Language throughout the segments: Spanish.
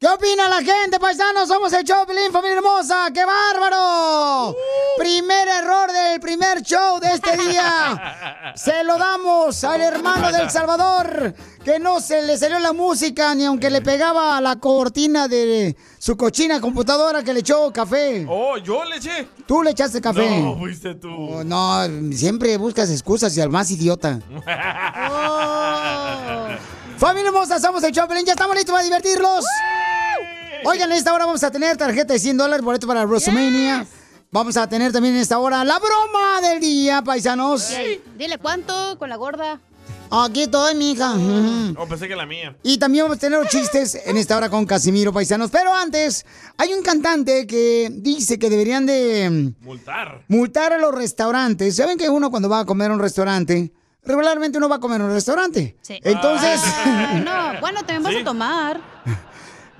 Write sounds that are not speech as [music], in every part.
¿Qué opina la gente, paisanos? Somos el show, Pelín, familia hermosa. ¡Qué bárbaro! Primer error del primer show de este día. [laughs] Se lo damos al hermano del Salvador, que no se le salió la música ni aunque le pegaba a la cortina de su cochina computadora que le echó café. Oh, yo le eché. Tú le echaste café. No, fuiste tú. Oh, no, siempre buscas excusas y al más idiota. [laughs] Familia hermosa, somos el show, Pelín. Ya estamos listos para divertirlos. Oigan, en esta hora vamos a tener tarjeta de 100 dólares, boleto para WrestleMania. Vamos a tener también en esta hora la broma del día, paisanos. Dile cuánto con la gorda. Aquí estoy, mija. Ujú. Oh, pensé que la mía. Y también vamos a tener los chistes en esta hora con Casimiro, paisanos. Pero antes, hay un cantante que dice que deberían de Multar. multar a los restaurantes. ¿Saben que uno cuando va a comer a un restaurante, regularmente uno va a comer a un restaurante? Sí. Entonces... No, bueno, también vas a [laughs] tomar.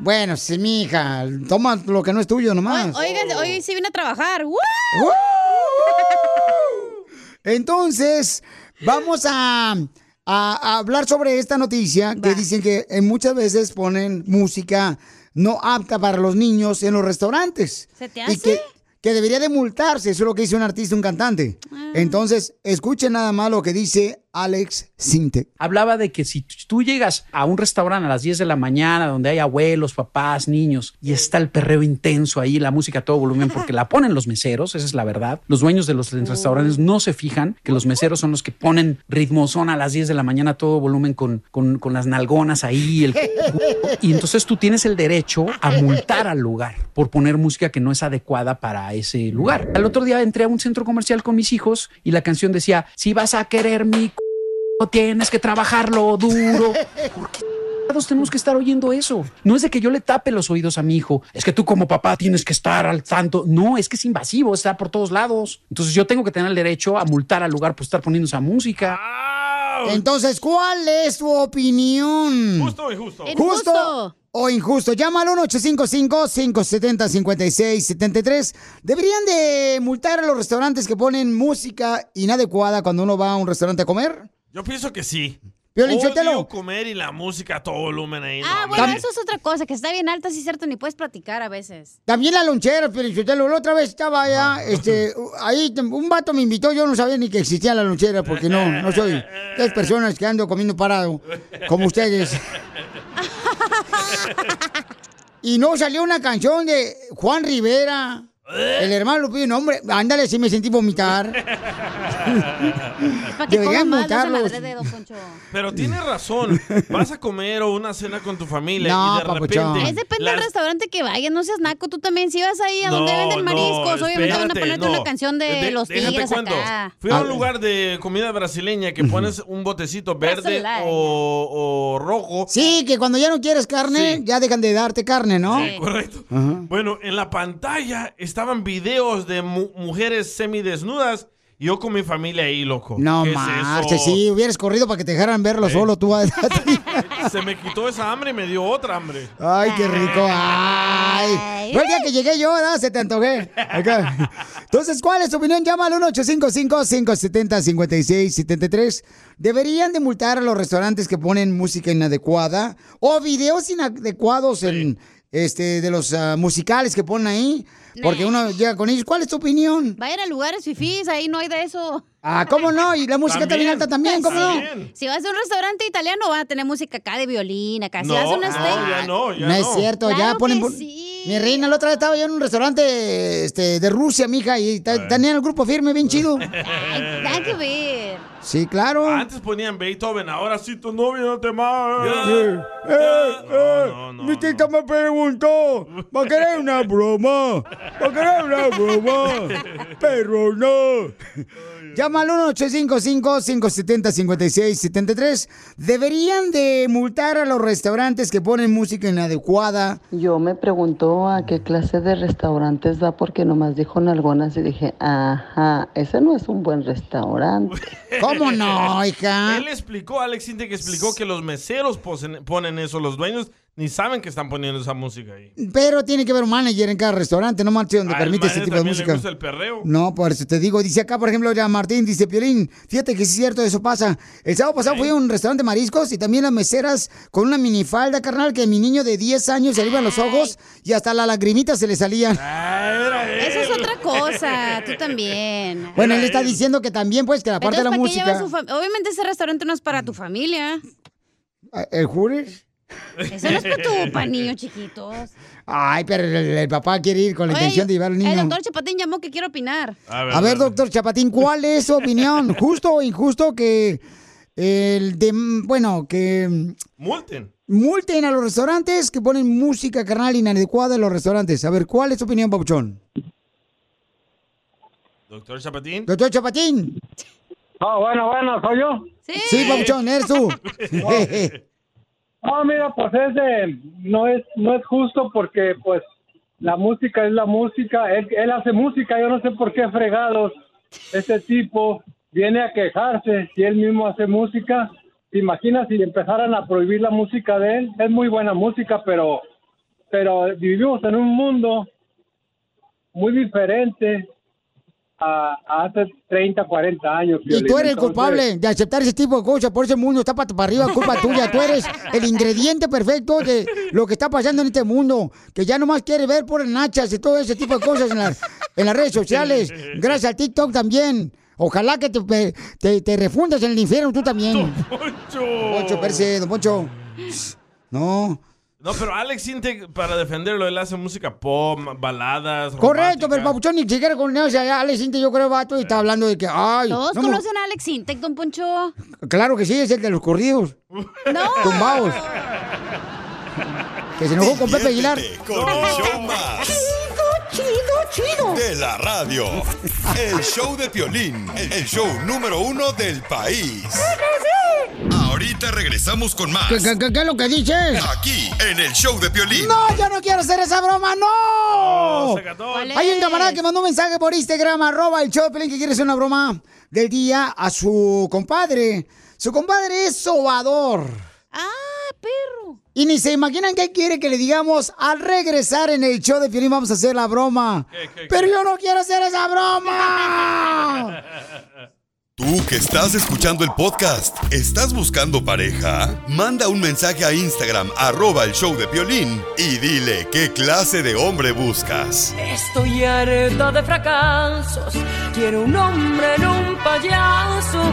Bueno, sí, mija, toma lo que no es tuyo nomás. Oigan, hoy sí vine a trabajar. ¡Woo! Entonces, vamos a, a- hablar sobre esta noticia que dicen que eh, muchas veces ponen música no apta para los niños en los restaurantes. ¿Se te Y hace? que, que debería de multarse, eso es lo que dice un artista, un cantante. Ah. Entonces, escuchen nada más lo que dice Alex Sinte. Hablaba de que si tú llegas a un restaurante a las 10 de la mañana donde hay abuelos, papás, niños y está el perreo intenso ahí, la música a todo volumen [laughs] porque la ponen los meseros, esa es la verdad. Los dueños de los restaurantes no se fijan que los meseros son los que ponen ritmozón a las 10 de la mañana a todo volumen con, con, con las nalgonas ahí. el- [laughs] y entonces tú tienes el derecho a multar al lugar por poner música que no es adecuada para ese lugar. Al otro día entré a un centro comercial con mis hijos y la canción decía, si vas a querer mi c- tienes que trabajarlo duro. ¿Por qué tenemos que estar oyendo eso? No es de que yo le tape los oídos a mi hijo, es que tú como papá tienes que estar al tanto. No, es que es invasivo, está por todos lados. Entonces yo tengo que tener el derecho a multar al lugar por estar poniendo esa música. Entonces, ¿cuál es tu opinión? Justo o injusto. ¿Justo o injusto? Llama al 1-855-570-5673. ¿Deberían de multar a los restaurantes que ponen música inadecuada cuando uno va a un restaurante a comer? Yo pienso que sí. Odio comer y la música a todo volumen ahí. Ah, no, bueno, eso es otra cosa, que está bien alta, sí es cierto, ni puedes platicar a veces. También la lonchera, Pelichotelo. La otra vez estaba allá, este, ahí un vato me invitó, yo no sabía ni que existía la lonchera, porque no, no soy esas personas que ando comiendo parado, como ustedes. [laughs] Y no salió una canción de Juan Rivera, el hermano Lupillo, no, hombre, ándale, si me sentí vomitar. Para que Deberían Poncho. Pero tienes razón. Vas a comer o una cena con tu familia No, y de papuchón. repente. Es depende las- del restaurante que vayas, no seas naco, tú también. Si vas ahí a donde No, venden no, mariscos, obviamente van a ponerte no. una canción de, De- los tigres acá. Fui a A un ver. lugar de comida brasileña que pones un botecito verde o, o rojo. Sí, que cuando ya no quieres carne, Sí. ya dejan de darte carne, ¿no? Sí. Correcto. Ajá. Bueno, en la pantalla estaban videos de mu- mujeres semidesnudas yo con mi familia ahí, loco. No ¿Qué es marches, eso? sí, hubieras corrido para que te dejaran verlo solo tú. [laughs] Se me quitó esa hambre y me dio otra hambre. Ay, qué rico. Ay. Fue el día que llegué yo, ¿verdad? Se te antojé. Acá. Entonces, ¿cuál es tu opinión? Llama al 1-855-570-5673. ¿Deberían de multar a los restaurantes que ponen música inadecuada o videos inadecuados en este de los ah, musicales que ponen ahí? Porque uno llega con ellos. ¿Cuál es tu opinión? Vayan a lugares fifís, ahí no hay de eso. Ah, ¿cómo no? Y la música también, También. alta también, ¿cómo no? También. Si vas a un restaurante italiano, van a tener música acá de violín, acá. Si No, vas a un no, steak. ya no, ya No no. es cierto, ya Claro ponen... que sí. Mi reina, la otra vez estaba yo en un restaurante este, de Rusia, mija, y ta- tenían el grupo firme bien chido. [laughs] Nada que ver. Sí, claro. Antes ponían Beethoven, ahora sí tu novio no te ama. Eh, eh, mi tita me preguntó, ¿va a querer una broma? ¿Va a querer una broma? [laughs] Pero no. Llama al 1-855-570-5673. ¿Deberían de multar a los restaurantes que ponen música inadecuada? Yo me preguntó a qué clase de restaurantes va porque nomás dijo nalgonas y dije, ajá, ese no es un buen restaurante. [laughs] ¿Cómo no, hija? Él explicó, Alex Sintek que explicó que los meseros posen- ponen eso, los dueños ni saben que están poniendo esa música ahí. Pero tiene que haber un manager en cada restaurante, no marche donde Al permite ese tipo de le música. gusta el perreo. No, por eso te digo, dice acá, por ejemplo, ya Martín, dice Piolín, fíjate que sí es cierto, eso pasa. El sábado pasado fui a un restaurante de mariscos y también las meseras con una minifalda, carnal, que a mi niño de 10 años se le iban los ojos y hasta las lagrimitas se le salían. Eso es otra cosa, tú también. [laughs] Bueno, él está diciendo que también, pues, que de la Entonces, ¿para qué música... Obviamente ese restaurante no es para tu familia. ¿El Juris? Eso no es para tu, para niños chiquitos. Ay, pero el, el papá quiere ir con la Oye, intención de llevar al niño. El doctor Chapatín llamó que quiere opinar. A ver, doctor Chapatín, ¿cuál es su opinión? [laughs] ¿Justo o injusto que el de, bueno, que Multen. multen a los restaurantes que ponen música carnal inadecuada en los restaurantes? A ver, ¿cuál es tu opinión, Papuchón? Doctor Chapatín. Doctor Chapatín. Ah, bueno, bueno, ¿soy yo? Sí, Papuchón, eres tú. [laughs] [laughs] Ah, mira, pues ese no es, no es justo porque pues la música es la música, él, él hace música, yo no sé por qué fregados ese tipo viene a quejarse si él mismo hace música. ¿Te imaginas si empezaran a prohibir la música de él? Es muy buena música, pero, pero vivimos en un mundo muy diferente a, a hace 30, 40 años. Y tú eres el Entonces, culpable de aceptar ese tipo de cosas. Por ese mundo está para arriba, culpa tuya. Tú eres el ingrediente perfecto de lo que está pasando en este mundo. Que ya nomás quiere ver por nachas y todo ese tipo de cosas en, las- en las redes sociales. Gracias al TikTok también. Ojalá que te, te, te refundas en el infierno tú también. Poncho. Poncho, perse, don Poncho. No. No, pero Alex Sintek, para defenderlo, él hace música pop, baladas. Correcto, pero Papuchón ni siquiera conoce a Alex Inte, yo creo, vato, y está hablando de que, ay. Todos no me- conocen a Alex Intec, don Poncho. Claro que sí, es el de los corridos. No. Tumbados. Que se enojó con Pepe Aguilar. Con el show más Chido, chido, de la radio. El show de Piolín, el show número uno del país. Ahorita regresamos con más. ¿Qué, qué, qué- qué es lo que dices? Aquí, en el show de Piolín. No, yo no quiero hacer esa broma, no. ¿Cuál Hay un camarada que mandó un mensaje por Instagram, arroba el show de Pelín, que quiere hacer una broma del día a su compadre. Su compadre es sobador. Ah, perro. Y ni se imaginan qué quiere que le digamos al regresar en el show de Piolín. Vamos a hacer la broma. Pero yo no quiero hacer esa broma. [laughs] Tú que estás escuchando el podcast, ¿estás buscando pareja? Manda un mensaje a Instagram, arroba el show de Piolín, y dile qué clase de hombre buscas. Estoy harta de fracasos. Quiero un hombre en un payaso.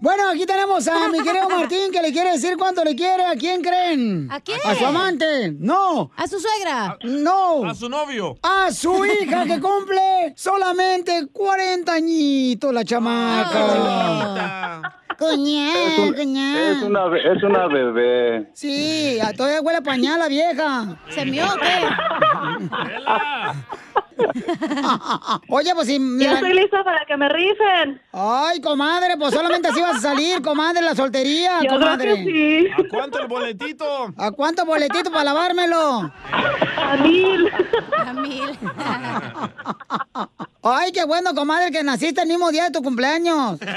Bueno, aquí tenemos a mi querido Martín que le quiere decir cuánto le quiere. ¿A quién creen? ¿A quién? A su amante. No. A su suegra. No. A su novio. A su hija que cumple solamente 40 añitos la chamaca. Coñá, Es, un- coñá. es una, es una bebé. Sí, a todavía huele a pañal la vieja. ¿Se mió o qué? [laughs] Oye, pues si... Ya estoy lista para que me rifen. Ay, comadre, pues solamente así vas a salir, comadre, la soltería, Yo creo comadre. que sí. ¿A cuánto el boletito? ¿A cuánto boletito para lavármelo? A mil. A mil. [laughs] Ay, qué bueno, comadre, que naciste el mismo día de tu cumpleaños. [laughs]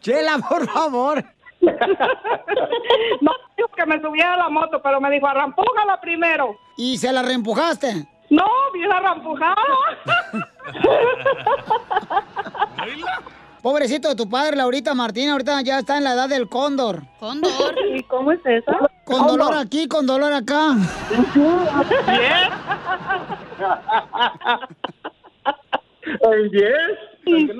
Chela, por favor. [laughs] No dijo que me subiera a la moto, pero me dijo, arrampújala primero. ¿Y se la reempujaste? No, bien arrampujada. [laughs] Pobrecito de tu padre, Laurita Martín, ahorita ya está en la edad del cóndor. ¿Cóndor? [laughs] ¿Y cómo es eso? Con dolor aquí, con dolor acá. ¿En 10? Sí.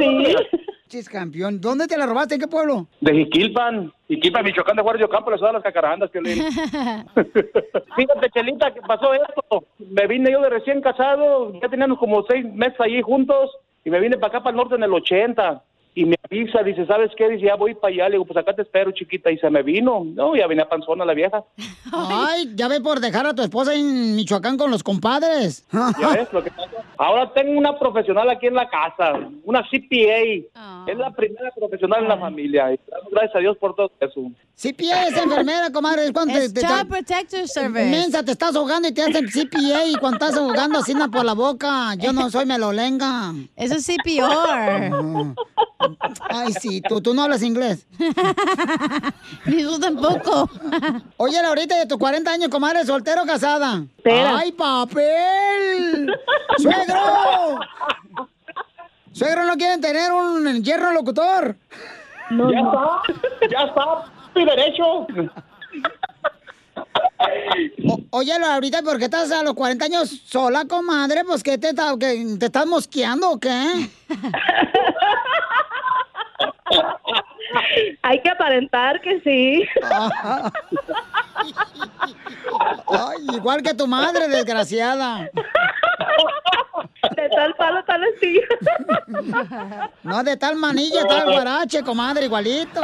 Chis, campeón. ¿Dónde te la robaste? ¿En qué pueblo? De Jiquilpan. Jiquilpan, Michoacán, de Guardia Campo, la ciudad de las cacarandas, que [laughs] Fíjate, Chelita, que pasó esto. Me vine yo de recién casado, ya teníamos como seis meses allí juntos, y me vine para acá, para el norte en el 80. Y me avisa, dice, ¿sabes qué? Dice, ya voy para allá. Le digo, pues acá te espero, chiquita. Y se me vino. No, ya venía panzona la vieja. [laughs] Ay, ya ve por dejar a tu esposa en Michoacán con los compadres. ¿Ya ves lo que pasa? Ahora tengo una profesional aquí en la casa, una CPA. Es la primera profesional en la familia. Y damos gracias a Dios por todo eso. CPA es enfermera, [laughs] comadre. Es cuando Es Child Protector Service. Mensa, te estás ahogando y te hacen CPA y cuando estás ahogando así por la boca. Yo no soy melolenga. Eso es CPR. Ay, sí, tú, tú no hablas inglés. [laughs] Ni tú tampoco. Oye, Laurita, de tus 40 años, comadre, soltero o casada. ¡Ay, papel! ¡Suegro! ¿Suegro no quieren tener un hierro locutor? ya está, ya está, mi derecho. O- oye, Laurita, ¿por qué estás a los 40 años sola, comadre? Pues, ¿qué te, está- que, te estás mosqueando o qué? [laughs] Hay que aparentar que sí. Ay, igual que tu madre, desgraciada. De tal palo, tal astilla. No, de tal manilla, tal guarache, comadre, igualito.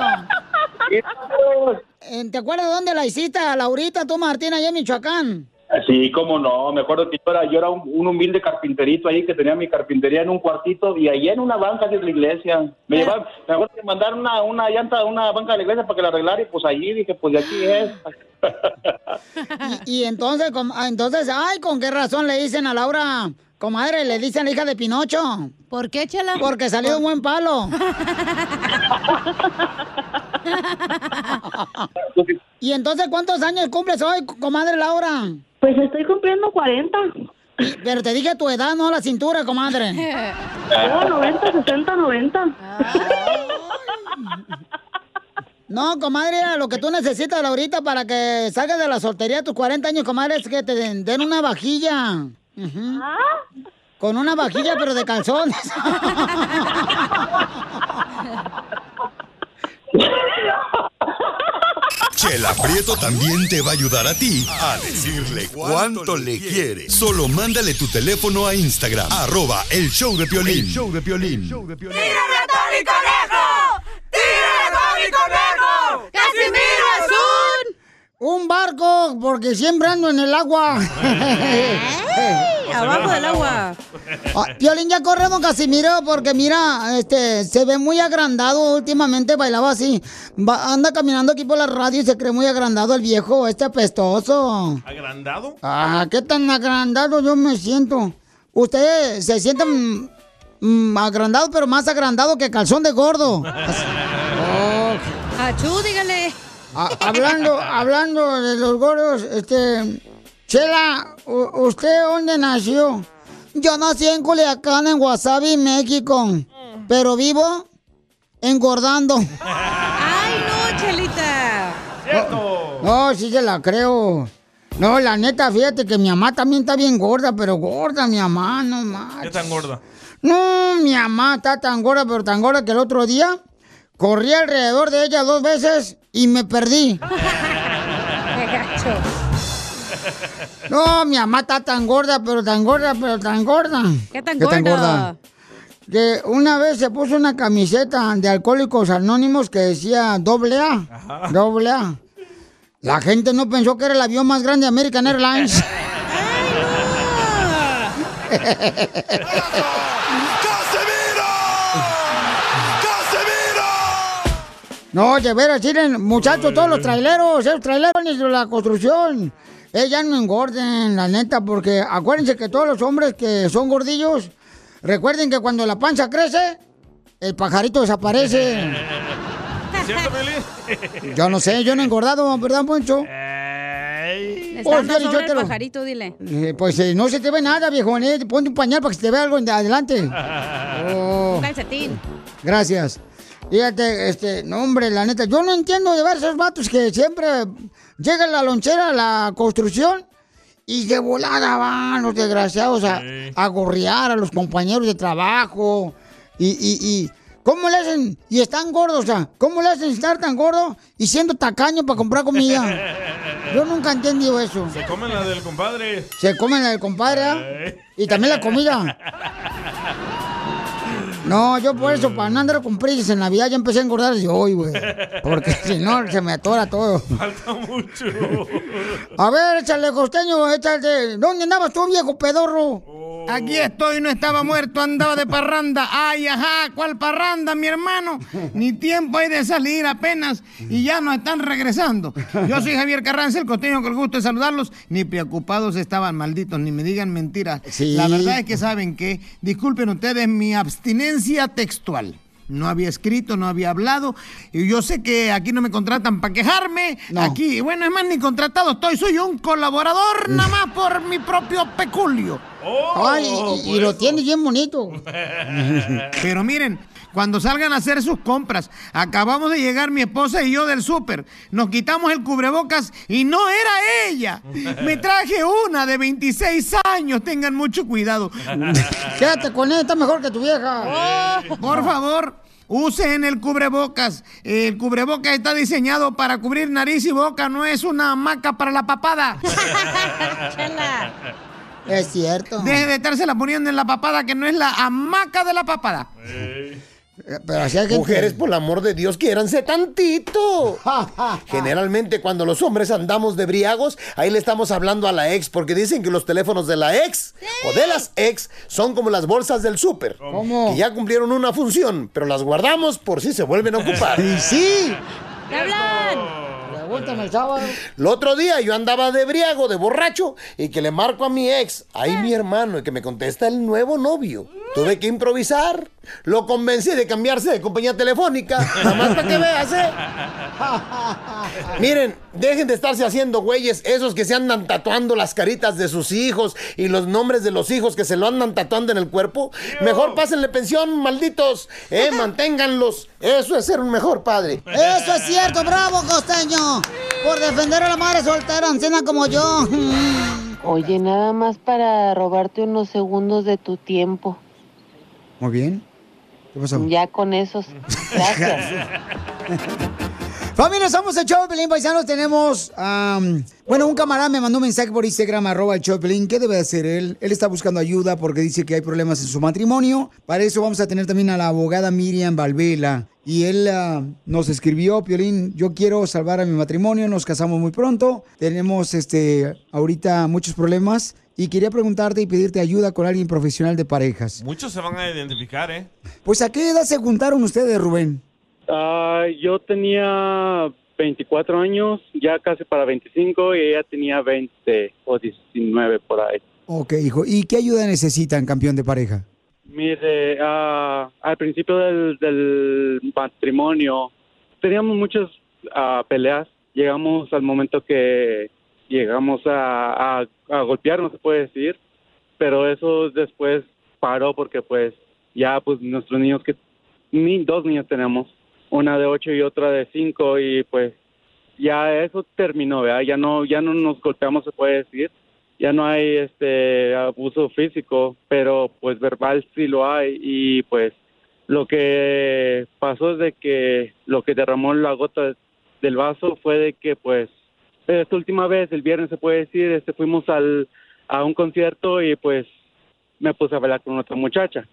Eh, ¿Te acuerdas dónde la hiciste, a Laurita, tú, Martín, allá en Michoacán? Sí, cómo no. Me acuerdo que yo era, yo era un, un humilde carpinterito ahí que tenía mi carpintería en un cuartito y ahí en una banca de la iglesia. Me llevaron, me acuerdo que mandaron una, una llanta a una banca de la iglesia para que la arreglara y pues allí dije, pues de aquí es. Y, y entonces, com- ah, entonces, ay, ¿con qué razón le dicen a Laura, comadre, le dicen la hija de Pinocho? ¿Por qué, Chela? Porque salió un buen palo. [laughs] y entonces, ¿cuántos años cumples hoy, comadre Laura? Pues estoy cumpliendo 40. Pero te dije tu edad, no la cintura, comadre. No, 90, 60, 90. No, comadre, lo que tú necesitas, Laurita, para que salgas de la soltería a tus 40 años, comadre, es que te den, den una vajilla. Ujú. Con una vajilla, pero de calzones. [laughs] Chela Prieto también te va a ayudar a ti a decirle cuánto le quiere. Solo mándale tu teléfono a Instagram, arroba el show de Piolín. show de Piolín. ¡Tírame a Tony Conejo! ¡Tírame a Tony Conejo! ¡Casimiro es un... Un barco, porque siempre ando en el agua. [laughs] abajo del agua. Ah, Piolín, ya corre, don Casimiro, porque mira, este, se ve muy agrandado últimamente, bailaba así. Va- anda caminando aquí por la radio y se cree muy agrandado el viejo, este apestoso. ¿Agrandado? Ah, qué tan agrandado yo me siento. Usted se siente mm, mm, agrandado, pero más agrandado que calzón de gordo. [laughs] Oh. Achú, dígale. Ah, hablando, hablando de los gordos, este, Chela, ¿usted dónde nació? Yo nací en Culiacán, en Wasabi, México, pero vivo engordando. ¡Ay, no, Chelita! ¡Cierto! No, sí se la creo. No, la neta, fíjate que mi mamá también está bien gorda, pero gorda mi mamá, no más. ¿Qué tan gorda? No, mi mamá está tan gorda, pero tan gorda que el otro día corrí alrededor de ella dos veces y me perdí. [laughs] ¡Qué! No, mi mamá está tan gorda, pero tan gorda, pero tan gorda. ¿Qué tan gorda? Que una vez se puso una camiseta de Alcohólicos Anónimos que decía doble A. Doble A. La gente no pensó que era el avión más grande de American Airlines. [laughs] No, de veras, miren, muchachos, todos los traileros, esos traileros de la construcción, ellas no engorden, la neta, porque acuérdense que todos los hombres que son gordillos, recuerden que cuando la panza crece, el pajarito desaparece. ¿Es cierto, Piolín? Yo no sé, yo no he engordado, ¿verdad, Poncho? Oh, pajarito, dile. Eh, pues eh, no se te ve nada, viejo. eh. Ponte un pañal para que se te vea algo en- adelante. [laughs] Oh. Un calcetín. Gracias. Fíjate, este, no, hombre, la neta, yo no entiendo de ver esos vatos que siempre llegan a la lonchera a la construcción y de volada van los desgraciados a, a gorrear a los compañeros de trabajo. Y, y, y, ¿cómo le hacen? Y están gordos, o sea, ¿cómo le hacen estar tan gordo y siendo tacaño para comprar comida? [laughs] Yo nunca he entendido eso. Se comen la del compadre. Se comen la del compadre ¿ah? Eh. y también la comida. [laughs] No, yo por eso, para no andar con prisas en Navidad, ya empecé a engordar desde hoy, güey. Porque [laughs] si no, se me atora todo. Falta mucho. A ver, échale, costeño, échale. ¿Dónde andabas tú, viejo pedorro? Aquí estoy, no estaba muerto, andaba de parranda. Ay, ajá, ¿cuál parranda, mi hermano? Ni tiempo hay de salir apenas y ya nos están regresando. Yo soy Javier Carranza, el costeño, con el gusto de saludarlos. Ni preocupados estaban, malditos, ni me digan mentiras. Sí. La verdad es que saben que, disculpen ustedes mi abstinencia textual. No había escrito, no había hablado. Y yo sé que aquí no me contratan para quejarme. Aquí, bueno, es más, ni contratado estoy. Soy un colaborador nada más por mi propio peculio. Ay, y, y lo tiene bien bonito. [laughs] Pero miren, cuando salgan a hacer sus compras, acabamos de llegar mi esposa y yo del súper. Nos quitamos el cubrebocas y no era ella. [laughs] Me traje una de 26 años. Tengan mucho cuidado. [laughs] Quédate con ella, está mejor que tu vieja. Por favor. Usen el cubrebocas. El cubrebocas está diseñado para cubrir nariz y boca, no es una hamaca para la papada. [laughs] Es cierto. Deje de estársela poniendo en la papada, que no es la hamaca de la papada. Pero así hay gente- Mujeres, por el amor de Dios, quiéranse tantito. [laughs] Generalmente cuando los hombres andamos de briagos, ahí le estamos hablando a la ex, porque dicen que los teléfonos de la ex o de las ex son como las bolsas del súper. ¿Cómo? Que ya cumplieron una función, pero las guardamos por si se vuelven a ocupar. [laughs] Y sí. ¿Qué hablan? El sábado. El otro día yo andaba de briago, de borracho, y que le marco a mi ex, ahí mi hermano, y que me contesta el nuevo novio. Tuve que improvisar. Lo convencí de cambiarse de compañía telefónica. Nada más para que veas, ¿eh? [laughs] Miren, dejen de estarse haciendo güeyes, esos que se andan tatuando las caritas de sus hijos y los nombres de los hijos que se lo andan tatuando en el cuerpo. Mejor pásenle pensión, malditos. Eh, [laughs] manténganlos. Eso es ser un mejor padre. Eso es cierto, bravo, costeño. Por defender a la madre soltera, anciana como yo. [laughs] Oye, nada más para robarte unos segundos de tu tiempo. Muy bien. ¿Qué pasó? Ya con esos. Gracias. [laughs] Familia, somos el Pelín Paisanos. Tenemos, bueno, un camarada me mandó un mensaje por Instagram, arroba el Pelín. ¿Qué debe hacer él? Él está buscando ayuda porque dice que hay problemas en su matrimonio. Para eso vamos a tener también a la abogada Miriam Valvela. Y él ah, nos escribió, Piolín, yo quiero salvar a mi matrimonio, nos casamos muy pronto, tenemos este ahorita muchos problemas y quería preguntarte y pedirte ayuda con alguien profesional de parejas. Muchos se van a identificar, ¿eh? Pues ¿a qué edad se juntaron ustedes, Rubén? Ah, yo tenía 24 años, ya casi para 25, y ella tenía 20 o 19 por ahí. Ok, hijo. ¿Y qué ayuda necesitan, campeón de pareja? Mire, ah, al principio del, del matrimonio teníamos muchas ah, peleas. Llegamos al momento que llegamos a, a, a golpearnos, se puede decir, pero eso después paró porque pues ya pues nuestros niños que ni dos niños tenemos, una de ocho y otra de cinco y pues ya eso terminó, ¿verdad? Ya no ya no nos golpeamos, se puede decir. Ya no hay este abuso físico, pero pues verbal sí lo hay y pues lo que pasó es de que lo que derramó la gota del vaso fue de que pues esta última vez el viernes se puede decir este fuimos al a un concierto y pues me puse a bailar con otra muchacha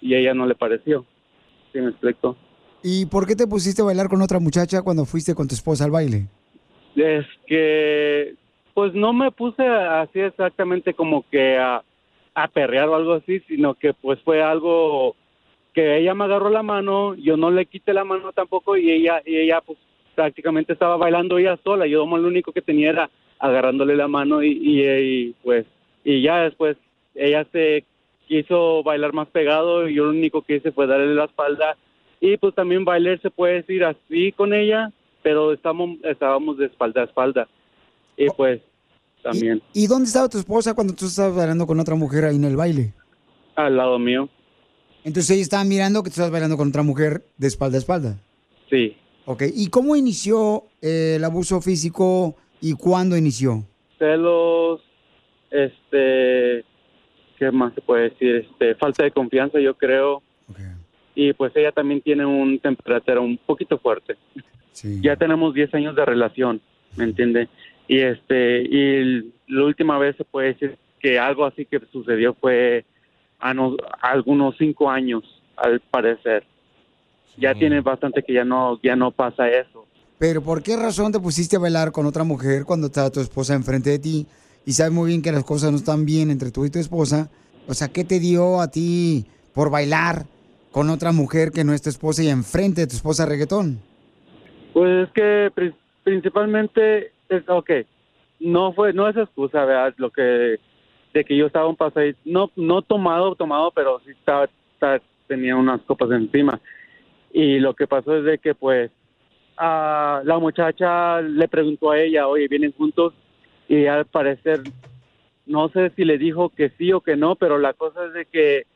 y a ella no le pareció ¿sí me explico? ¿Y por qué te pusiste a bailar con otra muchacha cuando fuiste con tu esposa al baile? Es que, pues no me puse así exactamente como que a, a perrear o algo así, sino que pues fue algo que ella me agarró la mano, yo no le quité la mano tampoco y ella, y ella pues prácticamente estaba bailando ella sola, yo lo único que tenía era agarrándole la mano y, y, y, pues, y ya después ella se quiso bailar más pegado y yo lo único que hice fue darle la espalda y pues también bailar se puede decir así con ella, pero estamos, estábamos de espalda a espalda. Y pues también, ¿Y dónde estaba tu esposa cuando tú estabas bailando con otra mujer ahí en el baile? al lado mío. Entonces ella estaba mirando que tú estabas bailando con otra mujer de espalda a espalda. Sí. Ok, ¿y cómo inició eh, el abuso físico y cuándo inició? Celos, este, ¿qué más se puede decir? Este, falta de confianza, yo creo. Y pues ella también tiene un temperatura un poquito fuerte. Ya tenemos 10 años de relación, ¿me entiende? Y este, y la última vez se puede decir que algo así que sucedió fue a, no- a algunos 5 años, al parecer. Ya tiene bastante que ya no, ya no pasa eso. Pero ¿por qué razón te pusiste a bailar con otra mujer cuando estaba tu esposa enfrente de ti y sabes muy bien que las cosas no están bien entre tú y tu esposa? O sea, ¿qué te dio a ti por bailar con otra mujer que no es tu esposa y enfrente de tu esposa reggaetón? Pues es que pri- principalmente, es, ok, no fue, no es excusa, ¿verdad? Lo que, de que yo estaba un pasadito, no, no tomado, tomado, pero sí estaba, estaba- tenía unas copas encima. Y lo que pasó es de que, pues, a la muchacha le preguntó a ella, oye, ¿vienen juntos? Y al parecer, no sé si le dijo que sí o que no, pero la cosa es de que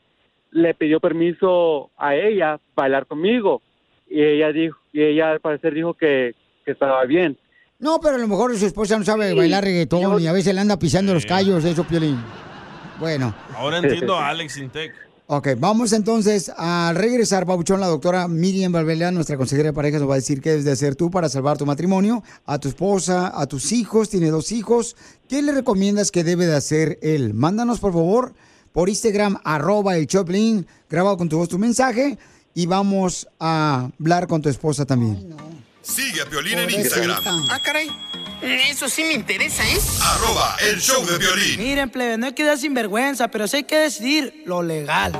le pidió permiso a ella bailar conmigo y ella dijo y ella al parecer dijo que, que estaba bien No, pero a lo mejor su esposa no sabe bailar reggaetón y a veces le anda pisando los callos, eso, Piolín. Bueno. Ahora entiendo a Alex Intec. Ok, vamos entonces a regresar, Pabuchón. La doctora Miriam Valvela, nuestra consejera de parejas, nos va a decir qué debes de hacer tú para salvar tu matrimonio, a tu esposa, a tus hijos, tiene dos hijos. ¿Qué le recomiendas que debe de hacer él? Mándanos, por favor, por Instagram, arroba el Choplin, grabado con tu voz tu mensaje y vamos a hablar con tu esposa también. Sigue a Piolín en Instagram. Ah, caray. Eso sí me interesa, ¿eh? Arroba el show de violín. Miren, plebe, no hay que dar sinvergüenza, pero sí hay que decidir lo legal.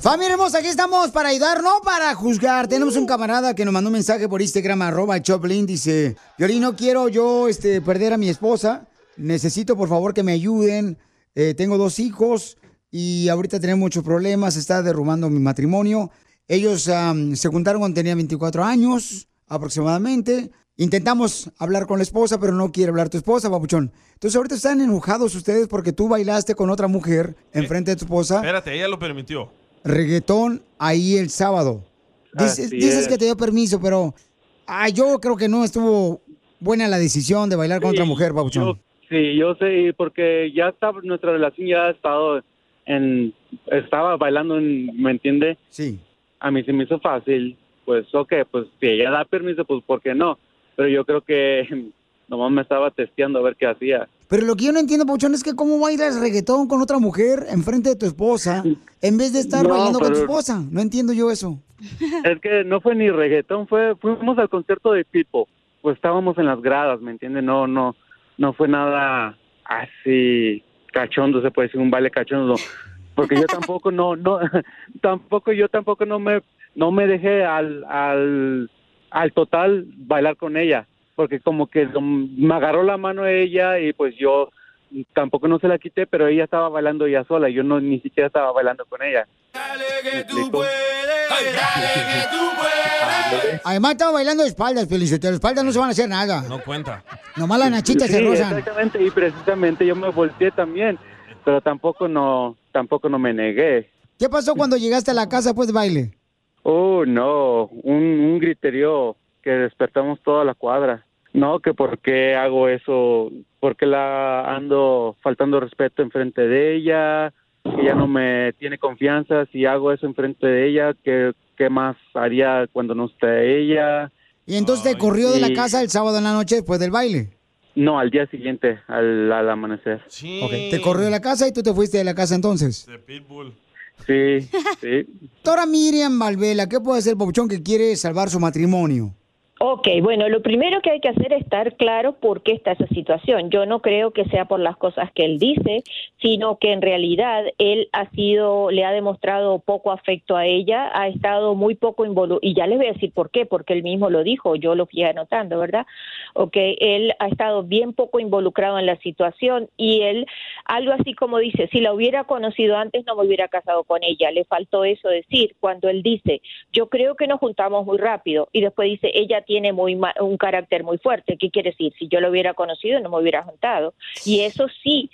Familia hermosa, aquí estamos para ayudar, no para juzgar. Tenemos un camarada que nos mandó un mensaje por Instagram, arroba el Choplin, dice, Violín, no quiero yo este, perder a mi esposa. Necesito, por favor, que me ayuden. Eh, tengo dos hijos y ahorita tenemos muchos problemas. Está derrumbando mi matrimonio. Ellos am, se juntaron cuando tenía 24 años aproximadamente. Intentamos hablar con la esposa, pero no quiere hablar tu esposa, papuchón. Entonces ahorita están enojados ustedes porque tú bailaste con otra mujer enfrente de tu esposa Espérate, ella lo permitió. reggaetón ahí el sábado. Dices, dices es. que te dio permiso, pero ah, yo creo que no estuvo buena la decisión de bailar con otra mujer, Pabuchón. yo- sí yo sé porque ya estaba nuestra relación ya ha estado en estaba bailando en, me entiende sí a mí se me hizo fácil pues ok pues si ella da permiso pues por qué no pero yo creo que [laughs] nomás me estaba testeando a ver qué hacía Pero lo que yo no entiendo, Pabuchón, es que cómo bailas reggaetón con otra mujer enfrente de tu esposa en vez de estar [laughs] No, bailando con tu esposa. No entiendo yo eso. Es que no fue ni reggaetón, fue fuimos al concierto de Pipo. Pues estábamos en las gradas, ¿me entiende? No, no, no fue nada así cachondo, se puede decir un baile cachondo, porque yo tampoco no, no, [laughs] tampoco yo tampoco no me, no me dejé al, al, al total bailar con ella, porque como que me agarró la mano ella y pues yo tampoco no se la quité, pero ella estaba bailando ella sola, yo no ni siquiera estaba bailando con ella. Además, estaba bailando de espaldas, Felicitero. De espaldas no se van a hacer nada. No cuenta. Nomás las nachitas se rozan. exactamente, y precisamente yo me volteé también, pero tampoco no, tampoco no me negué. ¿Qué pasó cuando llegaste a la casa después de baile? Oh, no, un, un griterío que despertamos toda la cuadra. No, que por qué hago eso, porque la ando faltando respeto enfrente de ella, que ella no me tiene confianza, si hago eso enfrente de ella, ¿qué, qué más haría cuando no esté ella? Y entonces te corrió de la casa el sábado en la noche después del baile. No, al día siguiente, al, al amanecer. Ok, Te corrió de la casa y tú te fuiste de la casa entonces. Sí, [laughs] sí. Doctora Miriam Valvela, ¿qué puede hacer el Pabuchón que quiere salvar su matrimonio? Ok, bueno, lo primero que hay que hacer es estar claro por qué está esa situación. Yo no creo que sea por las cosas que él dice, sino que en realidad él ha sido, le ha demostrado poco afecto a ella, ha estado muy poco involucrado, y ya les voy a decir por qué, porque él mismo lo dijo, yo lo fui anotando, ¿verdad? Ok, él ha estado bien poco involucrado en la situación y él, algo así como dice, si la hubiera conocido antes no me hubiera casado con ella, le faltó eso decir, cuando él dice, yo creo que nos juntamos muy rápido, y después dice, ella tiene muy ma- un carácter muy fuerte. ¿Qué quiere decir? Si yo lo hubiera conocido, no me hubiera juntado. Y eso sí,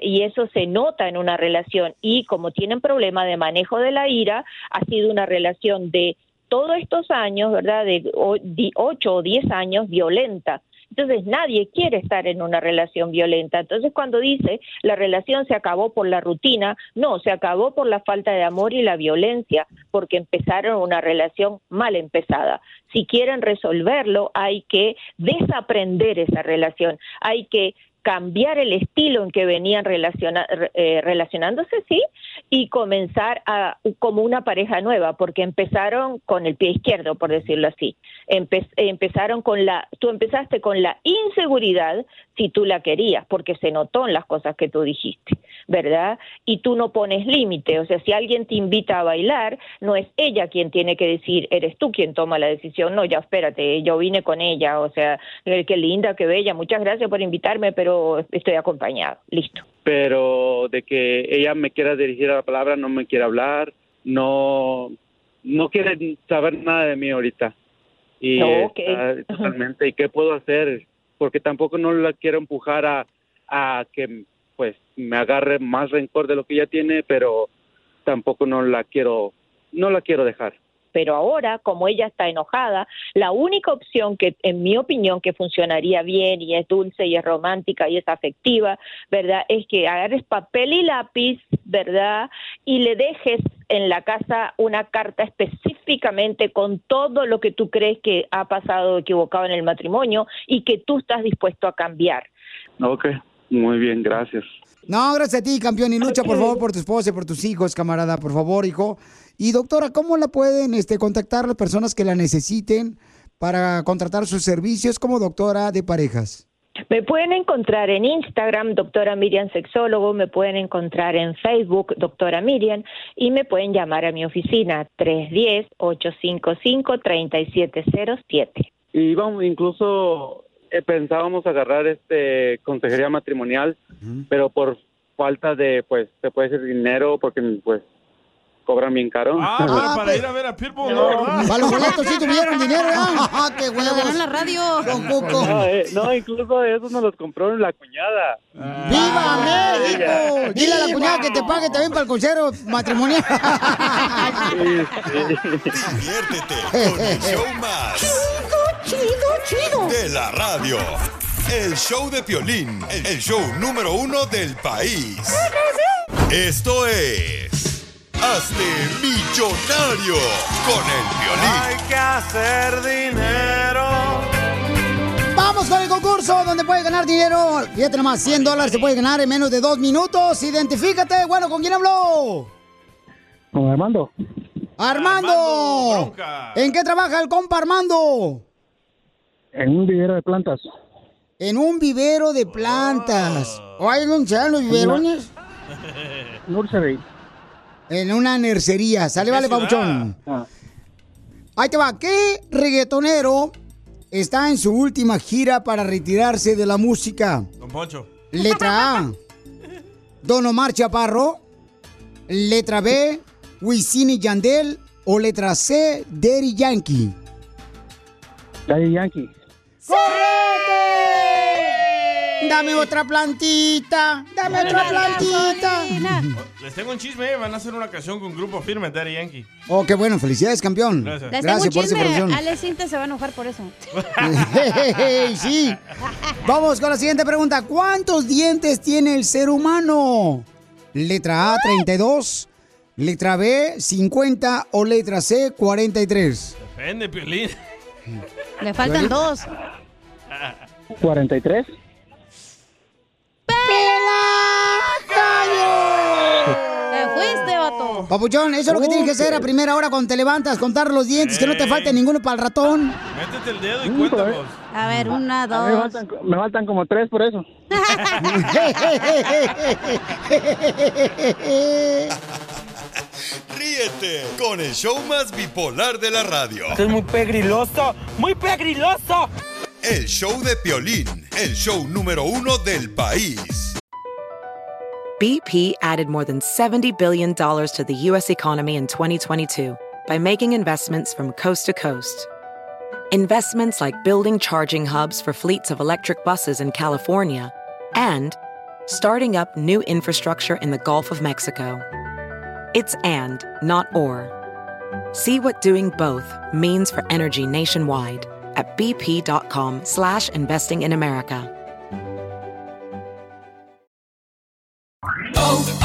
y eso se nota en una relación. Y como tienen problema de manejo de la ira, ha sido una relación de todos estos años, ¿verdad? De o- di- ocho o diez años violenta. Entonces nadie quiere estar en una relación violenta. Entonces cuando dice la relación se acabó por la rutina, no, se acabó por la falta de amor y la violencia, porque empezaron una relación mal empezada. Si quieren resolverlo, hay que desaprender esa relación, hay que cambiar el estilo en que venían relaciona- eh, relacionándose, sí, y comenzar a, como una pareja nueva, porque empezaron con el pie izquierdo, por decirlo así. Empe- empezaron con la, tú empezaste con la inseguridad si tú la querías, porque se notó en las cosas que tú dijiste, ¿verdad? Y tú no pones límite, o sea, si alguien te invita a bailar, no es ella quien tiene que decir, eres tú quien toma la decisión, no, ya espérate, yo vine con ella, o sea, eh, qué linda, qué bella, muchas gracias por invitarme, pero estoy acompañado, listo. pero de que ella me quiera dirigir a la palabra, no me quiere hablar, no, no quiere saber nada de mí ahorita. Y está totalmente, ¿y qué puedo hacer? Porque tampoco no la quiero empujar a, a que pues me agarre más rencor de lo que ella tiene, pero tampoco no la quiero, no la quiero dejar. Pero ahora, como ella está enojada, la única opción que, en mi opinión, que funcionaría bien y es dulce y es romántica y es afectiva, ¿verdad? Es que agarres papel y lápiz, ¿verdad? Y le dejes en la casa una carta específicamente con todo lo que tú crees que ha pasado equivocado en el matrimonio y que tú estás dispuesto a cambiar. Ok, muy bien, gracias. No, gracias a ti, campeón. Y lucha, por favor, por tu esposa y por tus hijos, camarada, por favor, hijo. Y doctora, ¿cómo la pueden este, contactar las personas que la necesiten para contratar sus servicios como doctora de parejas? Me pueden encontrar en Instagram, doctora Miriam Sexólogo, me pueden encontrar en Facebook, doctora Miriam, y me pueden llamar a mi oficina 310-855-3707. Y vamos, incluso eh, pensábamos agarrar este consejería matrimonial, pero por falta de, pues, se puede decir dinero, porque pues cobran bien caro. Ah, [laughs] pero para ir a ver a Pitbull, ¿no? ¿verdad? Para los boletos sí tuvieron dinero, ¿ya? [laughs] ¡Qué huevos! en la radio. No, eh, no, incluso esos nos los compró la cuñada. ¡Viva México! Dile a la cuñada que te pague también para el consejero matrimonial. [laughs] Diviértete con el show más. Chido, chido, De la radio. El show de Piolín, el show número uno del país. Esto es... Hazte millonario con el Piolín. Hay que hacer dinero. Vamos con el concurso donde puedes ganar dinero. Fíjate nomás, 100 dólares se puede ganar en menos de dos minutos. Identifícate. Bueno, ¿con quién habló? Con Armando. Armando. ¿En qué trabaja el compa Armando? En un vivero de plantas. En un vivero de plantas. ¿O hay dónde se dan los biberones? Nursery. En una nercería. Sale, vale, papuchón. Ah. Ahí te va. ¿Qué reggaetonero está en su última gira para retirarse de la música? Don Poncho. Letra A. Don Omar Chaparro. Letra B. Wisin y Yandel. O letra C. Daddy Yankee. Daddy Yankee. Dame otra plantita. Dame otra plantita. Les tengo un chisme, ¿eh? van a hacer una canción con Grupo Firme, Daddy Yankee. Oh, qué bueno. Felicidades, campeón. Gracias. Les tengo un Gracias por esa chisme. producción. Ale Cinta se va a enojar por eso. [laughs] sí. Vamos con la siguiente pregunta. ¿Cuántos dientes tiene el ser humano? Letra A, 32. Letra B, 50. O letra C, 43. Depende, Piolín. Le faltan dos. 43. Te fuiste, vato. Papuchón, eso es lo que tienes que hacer a primera hora cuando te levantas, contar los dientes, que no te falte ninguno para el ratón. Métete el dedo y cuéntanos. A ver, una, me dos. faltan, me faltan como tres por eso. [laughs] Ríete con el show más bipolar de la radio. es muy pegriloso, muy pegriloso. El show de Piolín, el show número uno del país. BP added more than $70 billion to the U.S. economy in 2022 by making investments from coast to coast. investments like building charging hubs for fleets of electric buses in California, and starting up new infrastructure in the Gulf of Mexico. It's and, not or. See what doing both means for energy nationwide at bp.com slash investing in America. ¿Tus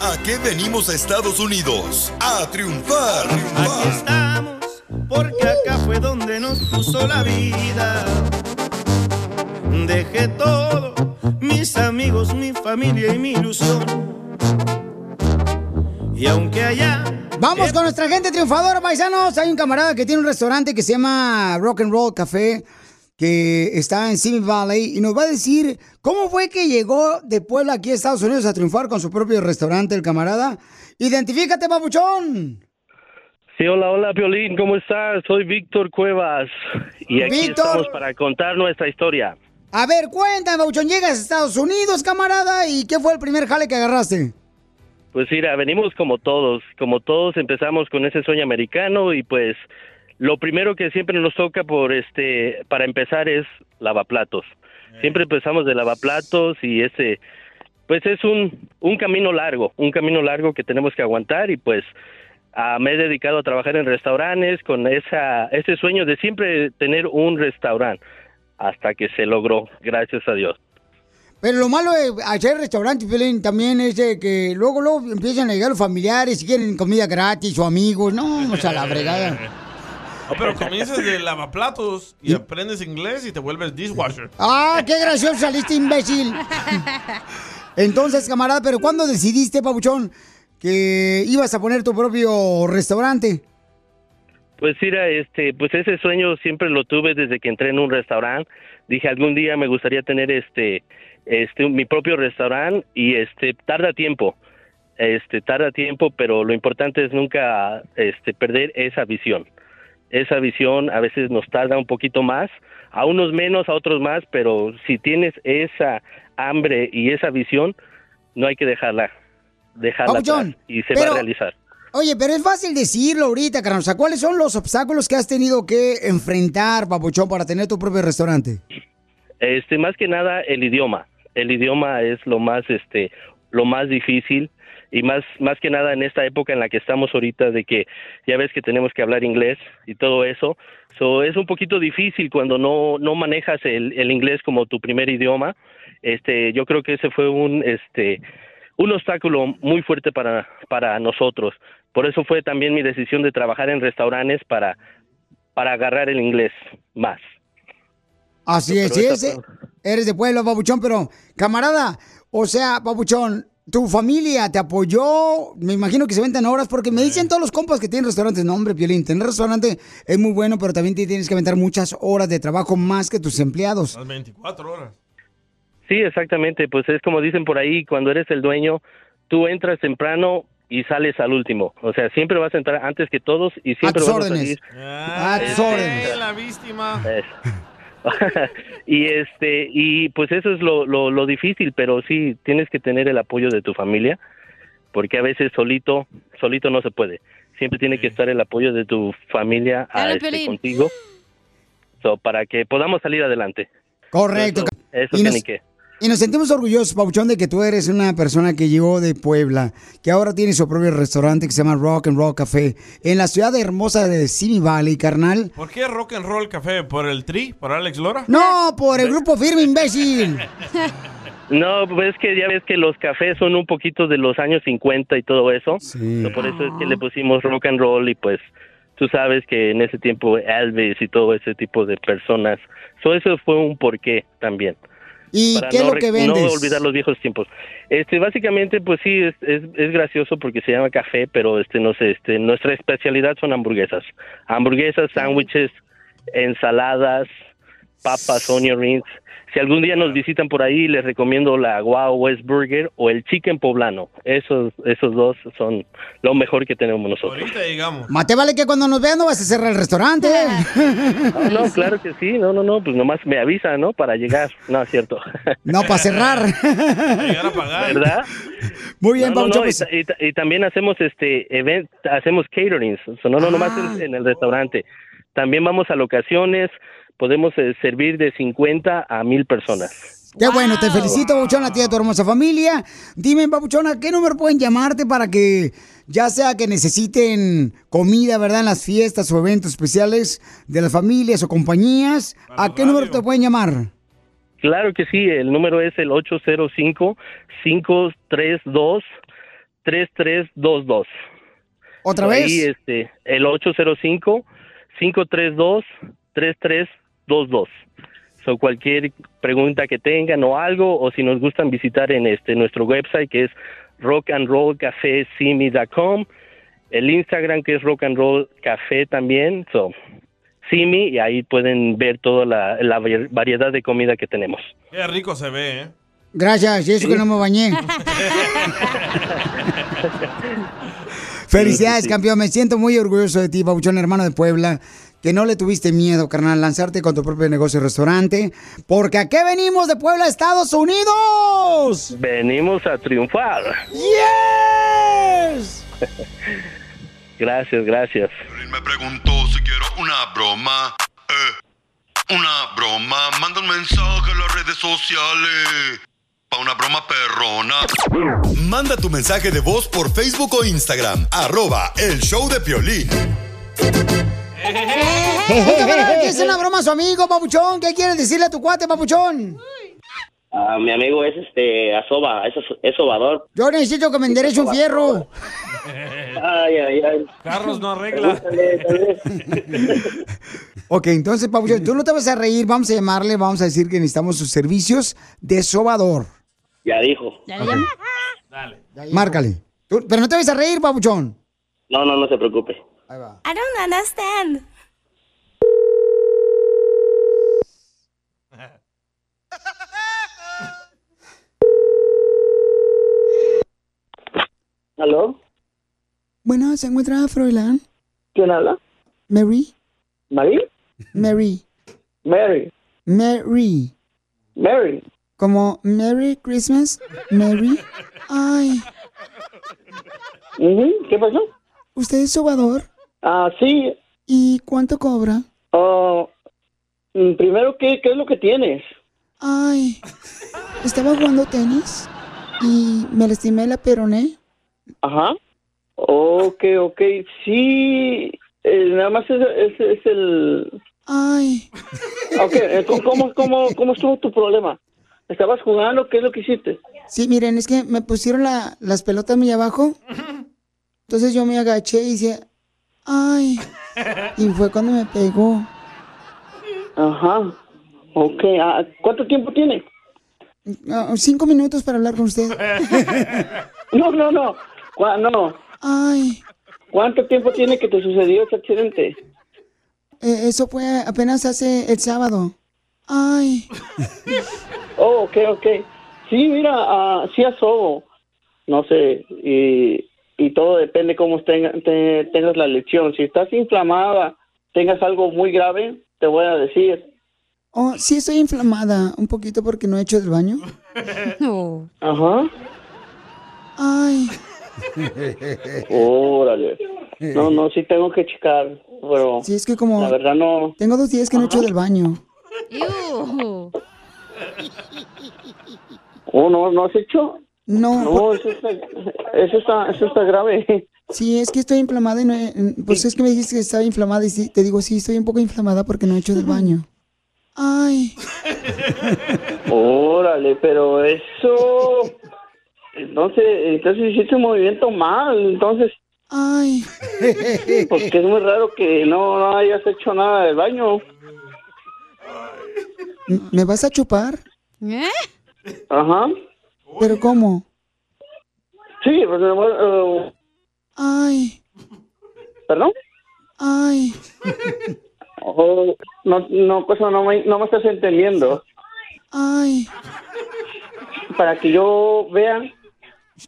¿A qué venimos a Estados Unidos? A triunfar. Aquí estamos, porque acá fue donde nos puso la vida. Dejé todo, mis amigos, mi familia y mi ilusión. Y aunque allá Vamos con nuestra gente triunfadora, paisanos. Hay un camarada que tiene un restaurante que se llama Rock and Roll Café, que está en Simi Valley, y nos va a decir cómo fue que llegó de Puebla aquí a Estados Unidos a triunfar con su propio restaurante, el camarada. Identifícate, papuchón. Sí, hola, hola, Piolín, ¿cómo estás? Soy Víctor Cuevas y aquí Víctor. estamos para contar nuestra historia. A ver, cuéntame, papuchón. Llegas a Estados Unidos, camarada, ¿y qué fue el primer jale que agarraste? Pues mira, venimos como todos, como todos empezamos con ese sueño americano y pues lo primero que siempre nos toca por este para empezar es lavaplatos. Siempre empezamos de lavaplatos y ese pues es un un camino largo, un camino largo que tenemos que aguantar y pues ah, me he dedicado a trabajar en restaurantes con esa ese sueño de siempre tener un restaurante hasta que se logró, gracias a Dios. Pero lo malo de hacer restaurante, Piolín, también es de que luego, luego empiezan a llegar los familiares y quieren comida gratis o amigos. No, o sea, la fregada. [laughs] Oh, pero comienzas de lavaplatos y aprendes inglés y te vuelves dishwasher. ¡Ah, qué gracioso saliste, imbécil! Entonces, camarada, ¿pero cuándo decidiste, Pabuchón, que ibas a poner tu propio restaurante? Pues mira, este, pues ese sueño siempre lo tuve desde que entré en un restaurante. Dije algún día me gustaría tener este, este, mi propio restaurante y este tarda tiempo, este tarda tiempo, pero lo importante es nunca, este, perder esa visión. Esa visión a veces nos tarda un poquito más, a unos menos, a otros más, pero si tienes esa hambre y esa visión, no hay que dejarla, dejarla atrás y se va a realizar. Oye, pero es fácil decirlo ahorita, carnal. O sea, ¿cuáles son los obstáculos que has tenido que enfrentar, Papuchón, para tener tu propio restaurante? Este, más que nada el idioma. El idioma es lo más, este, lo más difícil y más, más que nada en esta época en la que estamos ahorita de que ya ves que tenemos que hablar inglés y todo eso. So, es un poquito difícil cuando no, no manejas el, el inglés como tu primer idioma. Este, yo creo que ese fue un, este, un obstáculo muy fuerte para, para nosotros. Por eso fue también mi decisión de trabajar en restaurantes para, para agarrar el inglés más. Así Pero es, eres de pueblo, Papuchón, pero, camarada, o sea, Papuchón, tu familia te apoyó, me imagino que se ventan horas, porque me dicen todos los compas que tienen restaurantes, no, hombre, Piolín, tener restaurante es muy bueno, pero también te tienes que aventar muchas horas de trabajo más que tus empleados. Las 24 horas. Sí, exactamente. Pues es como dicen por ahí, cuando eres el dueño, tú entras temprano y sales al último. O sea, siempre vas a entrar antes que todos y siempre tus vas órdenes. a salir. Ah, tus órdenes. la víctima. es- [laughs] y este y pues eso es lo, lo, lo difícil, pero sí tienes que tener el apoyo de tu familia, porque a veces solito solito no se puede. Siempre tiene que estar el apoyo de tu familia a, este, contigo, so, para que podamos salir adelante. Correcto. Eso, eso Y que nos- ni qué. Y nos sentimos orgullosos, Papuchón, de que tú eres una persona que llegó de Puebla, que ahora tiene su propio restaurante que se llama Rock and Roll Café, en la ciudad hermosa de Simi Valley, carnal. ¿Por qué rock and roll café? ¿Por el tri? ¿Por Alex Lora? No, por el grupo firme, imbécil. [laughs] No, pues es que ya ves que los cafés son un poquito de los años 50 y todo eso. So, por eso es que le pusimos rock and roll y pues tú sabes que en ese tiempo Elvis y todo ese tipo de personas. So, eso fue un porqué también. ¿Y para qué es no lo que rec- vendes? No olvidar los viejos tiempos. Este, básicamente, pues sí, es, es, es gracioso porque se llama café, pero este, no sé, este, nuestra especialidad son hamburguesas. Hamburguesas, sándwiches, ensaladas, papas, onion rings. Si algún día nos visitan por ahí, les recomiendo la Wow West Burger o el Chicken Poblano. Esos, esos dos son lo mejor que tenemos nosotros. Ahorita llegamos. Mate vale que cuando nos vean no vas a cerrar el restaurante. No, [laughs] no, claro que sí. No, no, no, pues nomás me avisa, ¿no? Para llegar. No, es cierto. No, para cerrar. ¿Verdad? Muy bien, No, no, no, y, pues- y ta- y también hacemos este event, hacemos caterings, o sea, no, no nomás Ah. en, en el restaurante. También vamos a locaciones, podemos eh, servir de 50 a 1000 personas. Qué bueno, te felicito, Pabuchón, a ti y a tu hermosa familia. Dime, Pabuchón, ¿a qué número pueden llamarte para que ya sea que necesiten comida, ¿verdad? En las fiestas o eventos especiales de las familias o compañías, ¿a qué número te pueden llamar? Claro que sí, el número es el 805-532-3322. ¿Otra Ahí, vez? este, el 805-532-3322. So, cualquier pregunta que tengan o algo, o si nos gustan visitar en este nuestro website que es rockandrollcafecimi.com, el Instagram que es rock and roll café también, so Simi, y ahí pueden ver toda la, la vari- variedad de comida que tenemos. Qué rico se ve, ¿eh? Gracias, y eso que no me bañé. [laughs] Felicidades, Sí, sí. campeón. Me siento muy orgulloso de ti, Pabuchón, hermano de Puebla. Que no le tuviste miedo, carnal, lanzarte con tu propio negocio restaurante. Porque aquí venimos de Puebla, Estados Unidos. Venimos a triunfar. ¡Yes! [laughs] Gracias, gracias. Me preguntó si quiero una broma. Eh, una broma. Manda un mensaje a las redes sociales. Pa' una broma perrona. Manda tu mensaje de voz por Facebook o Instagram. Arroba el show de Piolín. ¿Qué es una broma su amigo, Papuchón? ¿Qué quieres decirle a tu cuate, Papuchón? Ah, mi amigo es este Asoba, es, sobador. Yo necesito que me enderece un fierro. Ay, ay, ay. Carlos no arregla. Ok, entonces, Papuchón, tú no te vas a reír. Vamos a llamarle, vamos a decir que necesitamos sus servicios de sobador. Ya dijo. Márcale. Tú- pero no te vas a reír, Papuchón. No, no, no se preocupe. I don't understand. ¿Aló? Bueno, ¿se encuentra Froilán? ¿Quién habla? Mary. ¿Mary? Mary. Mary. Mary. Mary. Como Merry Christmas. Mary. Ay, ¿Qué pasó? ¿usted es sobador? Ah, sí. ¿Y cuánto cobra? Oh, mm, primero, ¿qué, ¿qué es lo que tienes? Ay, estaba jugando tenis y me lastimé la peroné. Ajá. Ok, ok. Sí, eh, nada más es, es, es el... Ay, Ok, eh, ¿cómo, cómo, cómo, estuvo tu problema? ¿Estabas jugando? ¿Qué es lo que hiciste? sí, miren, es que me pusieron la- las pelotas muy abajo. Entonces yo me agaché y dije, ay. Y fue cuando me pegó. Ajá. Ok, ah, ¿cuánto tiempo tiene? Ah, cinco minutos para hablar con usted. [laughs] No, no, no. No. Ay, ¿Cuánto tiempo tiene que te sucedió ese accidente? eh, eso fue apenas hace el sábado. Ay. Oh, ok, ok. Sí, mira, ah, sí asobo. No sé, y, y todo depende cómo tenga- te- tengas la lección. Si estás inflamada, tengas algo muy grave, te voy a decir. Oh, sí estoy inflamada un poquito porque no he hecho del baño. [laughs] Ajá. Ay. Órale. No, no, sí tengo que checar, pero Sí, es que como... la verdad no. Tengo dos días que no he hecho del baño. Oh, no, ¿no has hecho? No. No, eso está, eso está, eso está grave. Sí, es que estoy inflamada y no he- Pues es que me dijiste que estaba inflamada y sí, te digo, sí, estoy un poco inflamada porque no he hecho del baño. Ay. Órale, pero eso... Entonces, entonces hiciste un movimiento mal, entonces... Ay. Porque es muy raro que no, no hayas hecho nada del baño. ¿Me vas a chupar? ¿Eh? Ajá. ¿Pero cómo? Sí, pues, eh, Ay, ¿perdón? ay. Oh, no, no, pues no me, no me estás entendiendo. Ay. Para que yo vea,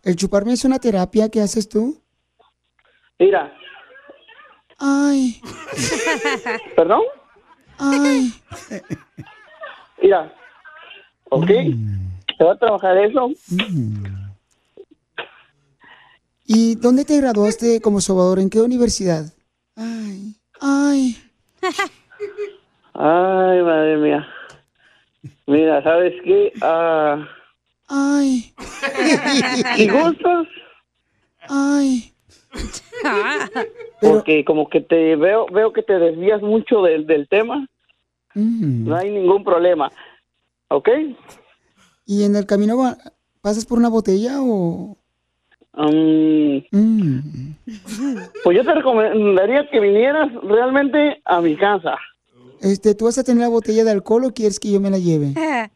¿El chuparme es una terapia que haces tú? mira, Ay, ¿perdón? ay. Mira, ¿ok? ¿Te va a trabajar eso? ¿Y dónde te graduaste como sobador? ¿En qué universidad? Ay, ay. Ay, madre mía. Mira, ¿sabes qué? Ah, Ay. si gustas, Ay. [laughs] porque como que te veo, veo que te desvías mucho del, del tema, Mm. no hay ningún problema, ¿ok? ¿Y en el camino va- pasas por una botella o...? Um, Mm. pues yo te recomendaría que vinieras realmente a mi casa. Este, ¿tú vas a tener la botella de alcohol o quieres que yo me la lleve? [laughs]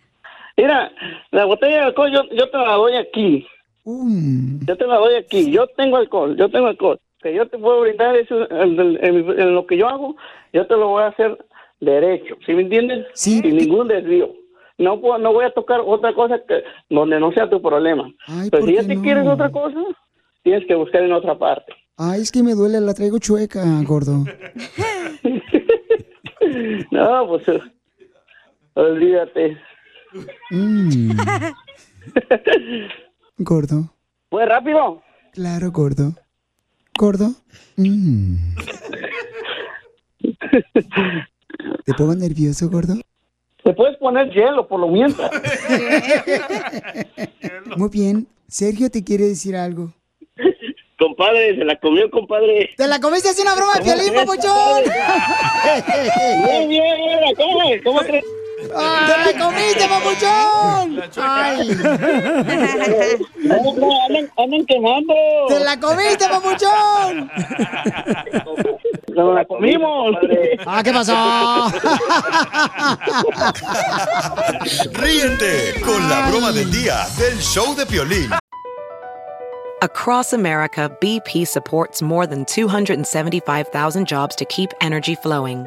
Mira, la botella de alcohol yo, yo te la doy aquí. Yo te la doy aquí. Yo tengo alcohol, yo tengo alcohol. Que yo te puedo brindar eso en, en- en lo que yo hago, yo te lo voy a hacer derecho. ¿Sí me entiendes? Sin ningún desvío. No, puedo- no voy a tocar otra cosa que donde no sea tu problema. Pero ¿por si ya qué te no? quieres otra cosa, tienes que buscar en otra parte. Ay, es que me duele, la traigo chueca, gordo. [laughs] No, pues eh, olvídate. Mm. Gordo. ¿Fue rápido? Claro, gordo. Gordo. Mm. [laughs] ¿Te pongo nervioso, gordo? Te puedes poner hielo por lo mientras. [laughs] Muy bien. Sergio te quiere decir algo. Compadre, se la comió, compadre. ¿Te la comiste así una broma, ¿Cómo Piolín, papuchón? [laughs] Bien, bien, bien, ¿cómo? ¿Cómo crees? ¡Te la comiste, papuchón! ¡Ay! Andan, andan quemando. ¡Te la comiste, papuchón! Nos la comimos. Ah, ¿qué pasó? Ríete con la broma del día del show de Piolín. Across America, BP supports more than 275,000 jobs to keep energy flowing.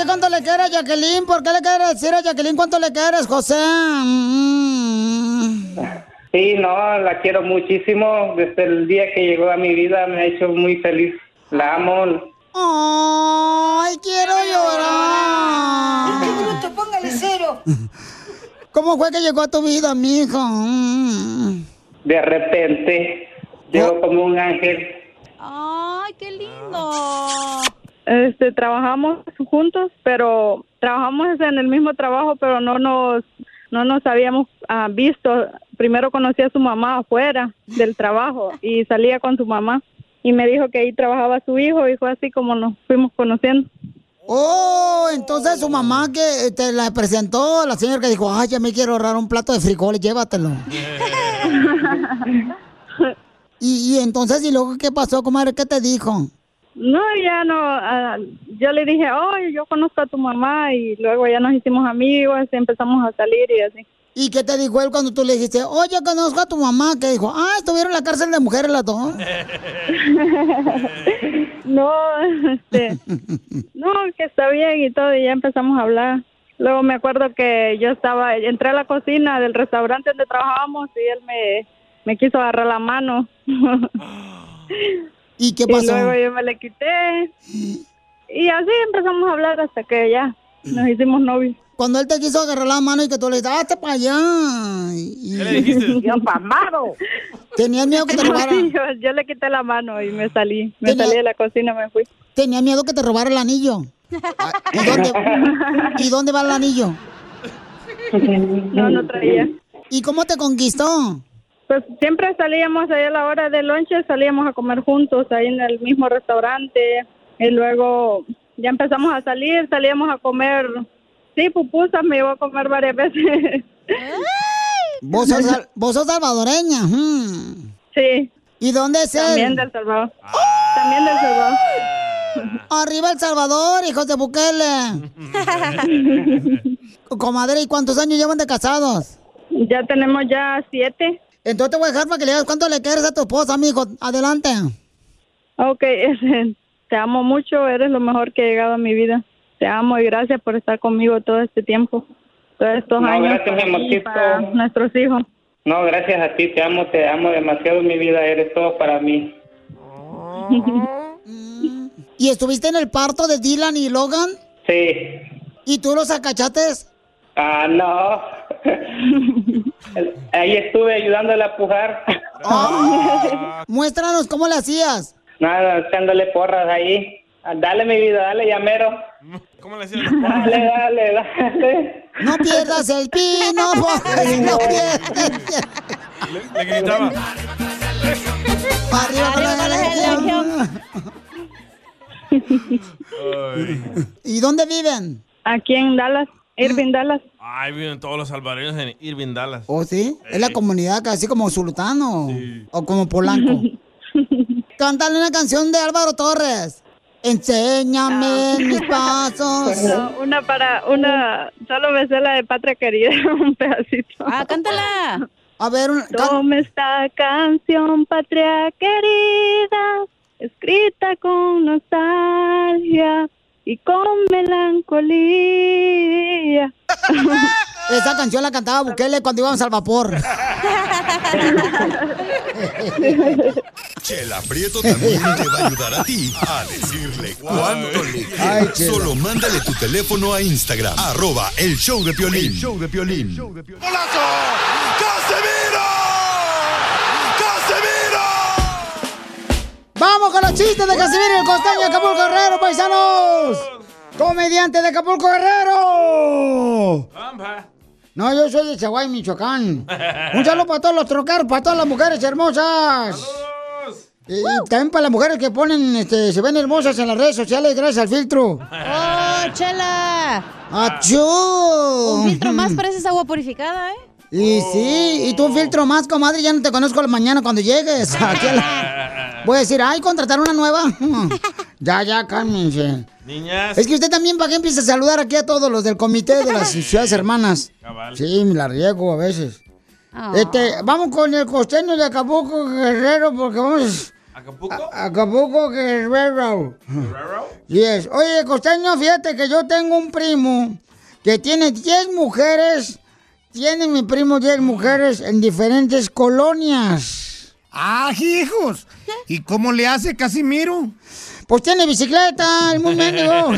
José cuánto le quiere a Jacqueline. ¿Por qué le quiere decir a Jacqueline cuánto le quieres, José? Mm. Sí, no, la quiero muchísimo. Desde el día que llegó a mi vida me ha hecho muy feliz. La amo. ¡Ay, quiero llorar! ¡Qué bruto, póngale cero! ¿Cómo fue que llegó a tu vida, mijo? Mm. De repente llegó como un ángel. ¡Ay, qué lindo! Este, trabajamos juntos, pero trabajamos en el mismo trabajo, pero no nos no nos habíamos ah, visto. Primero conocí a su mamá afuera del trabajo y salía con su mamá y me dijo que ahí trabajaba su hijo y fue así como nos fuimos conociendo. Oh, entonces su mamá que te la presentó, la señora que dijo, ay, ya me quiero ahorrar un plato de frijoles, llévatelo. [laughs] y, y entonces, ¿y luego qué pasó, comadre? ¿Qué te dijo? No, ya no. ah, yo le dije, oye, yo conozco a tu mamá y luego ya nos hicimos amigos y empezamos a salir y así. ¿Y qué te dijo él cuando tú le dijiste, oye, conozco a tu mamá? Que dijo, ah, estuvieron en la cárcel de mujeres las dos. [laughs] No, este, no, que está bien y todo, y ya empezamos a hablar. Luego me acuerdo que yo estaba, entré a la cocina del restaurante donde trabajábamos y él me, me quiso agarrar la mano. [laughs] ¿Y qué Y pasó? luego yo me le quité. Y así empezamos a hablar hasta que ya nos hicimos novios. Cuando él te quiso agarrar la mano y que tú le dijiste, hazte para allá. Y... ¿Qué le dijiste? [laughs] Yo pasmado. ¿Tenías miedo que te robara? Sí, yo, yo le quité la mano y me salí. Me Tenía- salí de la cocina, me fui. Tenía miedo que te robara el anillo. Ah, ¿Y dónde, [laughs] ¿Y dónde va el anillo? No, no traía. ¿Y cómo te conquistó? Pues siempre salíamos ahí a la hora del lonche, salíamos a comer juntos ahí en el mismo restaurante. Y luego ya empezamos a salir, salíamos a comer. Sí, pupusas me llevó a comer varias veces. Vos sos, vos sos salvadoreña. hmm. Sí. ¿Y dónde es él? También del Salvador. También del Salvador. Arriba El Salvador, hijos de Bukele. [laughs] Comadre, ¿y cuántos años llevan de casados? Ya tenemos ya siete. Entonces te voy a dejar para que le digas cuánto le quieres a tu esposa, mijo. Adelante. Ok, [laughs] te amo mucho, eres lo mejor que ha llegado a mi vida. Te amo y gracias por estar conmigo todo este tiempo, todos estos No, años gracias, mi para nuestros hijos. No, gracias a ti, te amo, te amo demasiado mi vida, eres todo para mí. [laughs] ¿Y estuviste en el parto de Dylan y Logan? Sí. ¿Y tú los acachates? Ah, no. [laughs] Ahí estuve ayudándole a pujar. Muéstranos cómo le hacías. Nada, echándole porras ahí. Ah, Dale mi vida, dale llamero. ¿Cómo le hacían Dale, dale, dale. No pierdas el pino, [laughs] pues, no pierdas. Le, le gritaba. Arriba con la selección. ¿Y dónde viven? Aquí en Dallas, Irving, Dallas. Ay, viven todos los salvadoreños en Irving, Dallas. ¿Oh, sí? Es la comunidad casi como Sultano o como Polanco. [laughs] Cántale una canción de Álvaro Torres. Enséñame mis pasos. [laughs] No, una para, una, solo me sé la de Patria Querida, [laughs] un pedacito. Ah, cántala. A ver, un, Tome esta canción, Patria Querida, escrita con nostalgia y con melancolía. [laughs] Esa canción la cantaba Bukele cuando íbamos al vapor. Chela Prieto también te va a ayudar a ti a decirle cuánto le quieres. Solo mándale tu teléfono a Instagram, arroba el show de Piolín. show de Piolín. ¡Vamos con los chistes de Casimiro el costeño de Acapulco Guerrero, paisanos! ¡Comediante de Acapulco Guerrero! No, yo soy de Chihuahua, Michoacán. Un saludo para todos los trocaros, para todas las mujeres hermosas. Y, y también para las mujeres que ponen, este, se ven hermosas en las redes sociales gracias al filtro. ¡Oh, chela! ¡Achú! Un filtro más pareces agua purificada, ¿eh? Y sí, y tú filtro más, comadre, ya no te conozco la mañana cuando llegues. [laughs] Aquí a la- Voy a decir, ay, contratar una nueva. [laughs] ya, ya, cálmense. Niñas. Es que usted también, ¿para qué empieza a saludar aquí a todos los del comité de las [laughs] ciudades hermanas? Cabal. Sí, me la riego a veces. Ah. Este, vamos con el costeño de Acapulco Guerrero porque vamos ¿Acapulco? a Acapulco Guerrero. ¿Guerrero? Yes. Oye, costeño, fíjate que yo tengo un primo que tiene 10 mujeres. Tiene mi primo 10 mujeres en diferentes colonias. ¡Ah, hijos! ¿Y cómo le hace Casimiro? Pues tiene bicicleta, el muy mendigo. [laughs]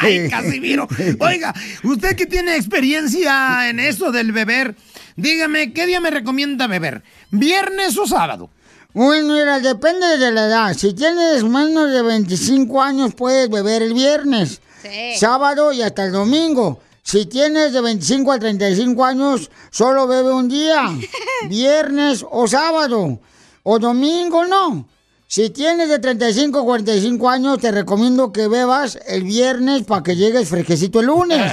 ¡Ay, Casimiro! Oiga, usted que tiene experiencia en eso del beber, dígame, ¿qué día me recomienda beber? ¿Viernes o sábado? Bueno, mira, depende de la edad. Si tienes menos de 25 años, puedes beber el viernes, sábado y hasta el domingo. Si tienes de 25 a 35 años, solo bebe un día, [laughs] viernes o sábado. O domingo no. Si tienes de 35 a 45 años, te recomiendo que bebas el viernes para que llegues fresquecito el lunes. [laughs]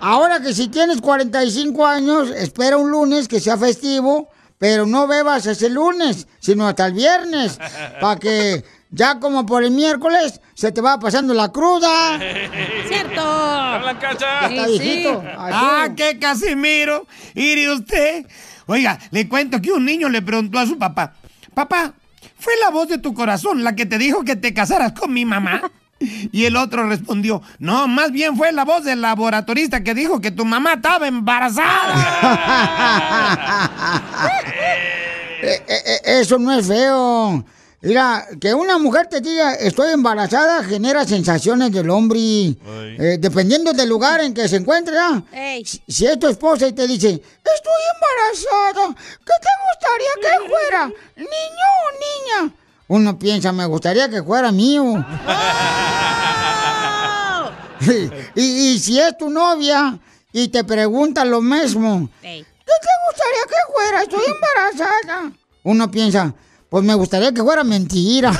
Ahora que si tienes 45 años, espera un lunes que sea festivo, pero no bebas ese lunes, sino hasta el viernes, [laughs] para que ya como por el miércoles se te va pasando la cruda. [laughs] ¡Cierto! ¡Habla, cacha! Está viejito. ¡Ah, qué Casimiro! ¿Y usted? Oiga, le cuento que un niño le preguntó a su papá, papá, ¿fue la voz de tu corazón la que te dijo que te casaras con mi mamá? [laughs] [laughs] Y el otro respondió, no, más bien fue la voz del laboratorista que dijo que tu mamá estaba embarazada. [laughs] Eh, eh, eh, eso no es feo. Mira, que una mujer te diga estoy embarazada genera sensaciones del hombre. Eh, dependiendo del lugar en que se encuentre, ¿ah? Si, si es tu esposa y te dice, estoy embarazada, ¿qué te gustaría que fuera? ¿Niño o niña? Uno piensa, me gustaría que fuera mío. [laughs] y, y si es tu novia y te pregunta lo mismo, ¿qué te gustaría que fuera? Estoy embarazada. Uno piensa, pues me gustaría que fuera mentira. [laughs]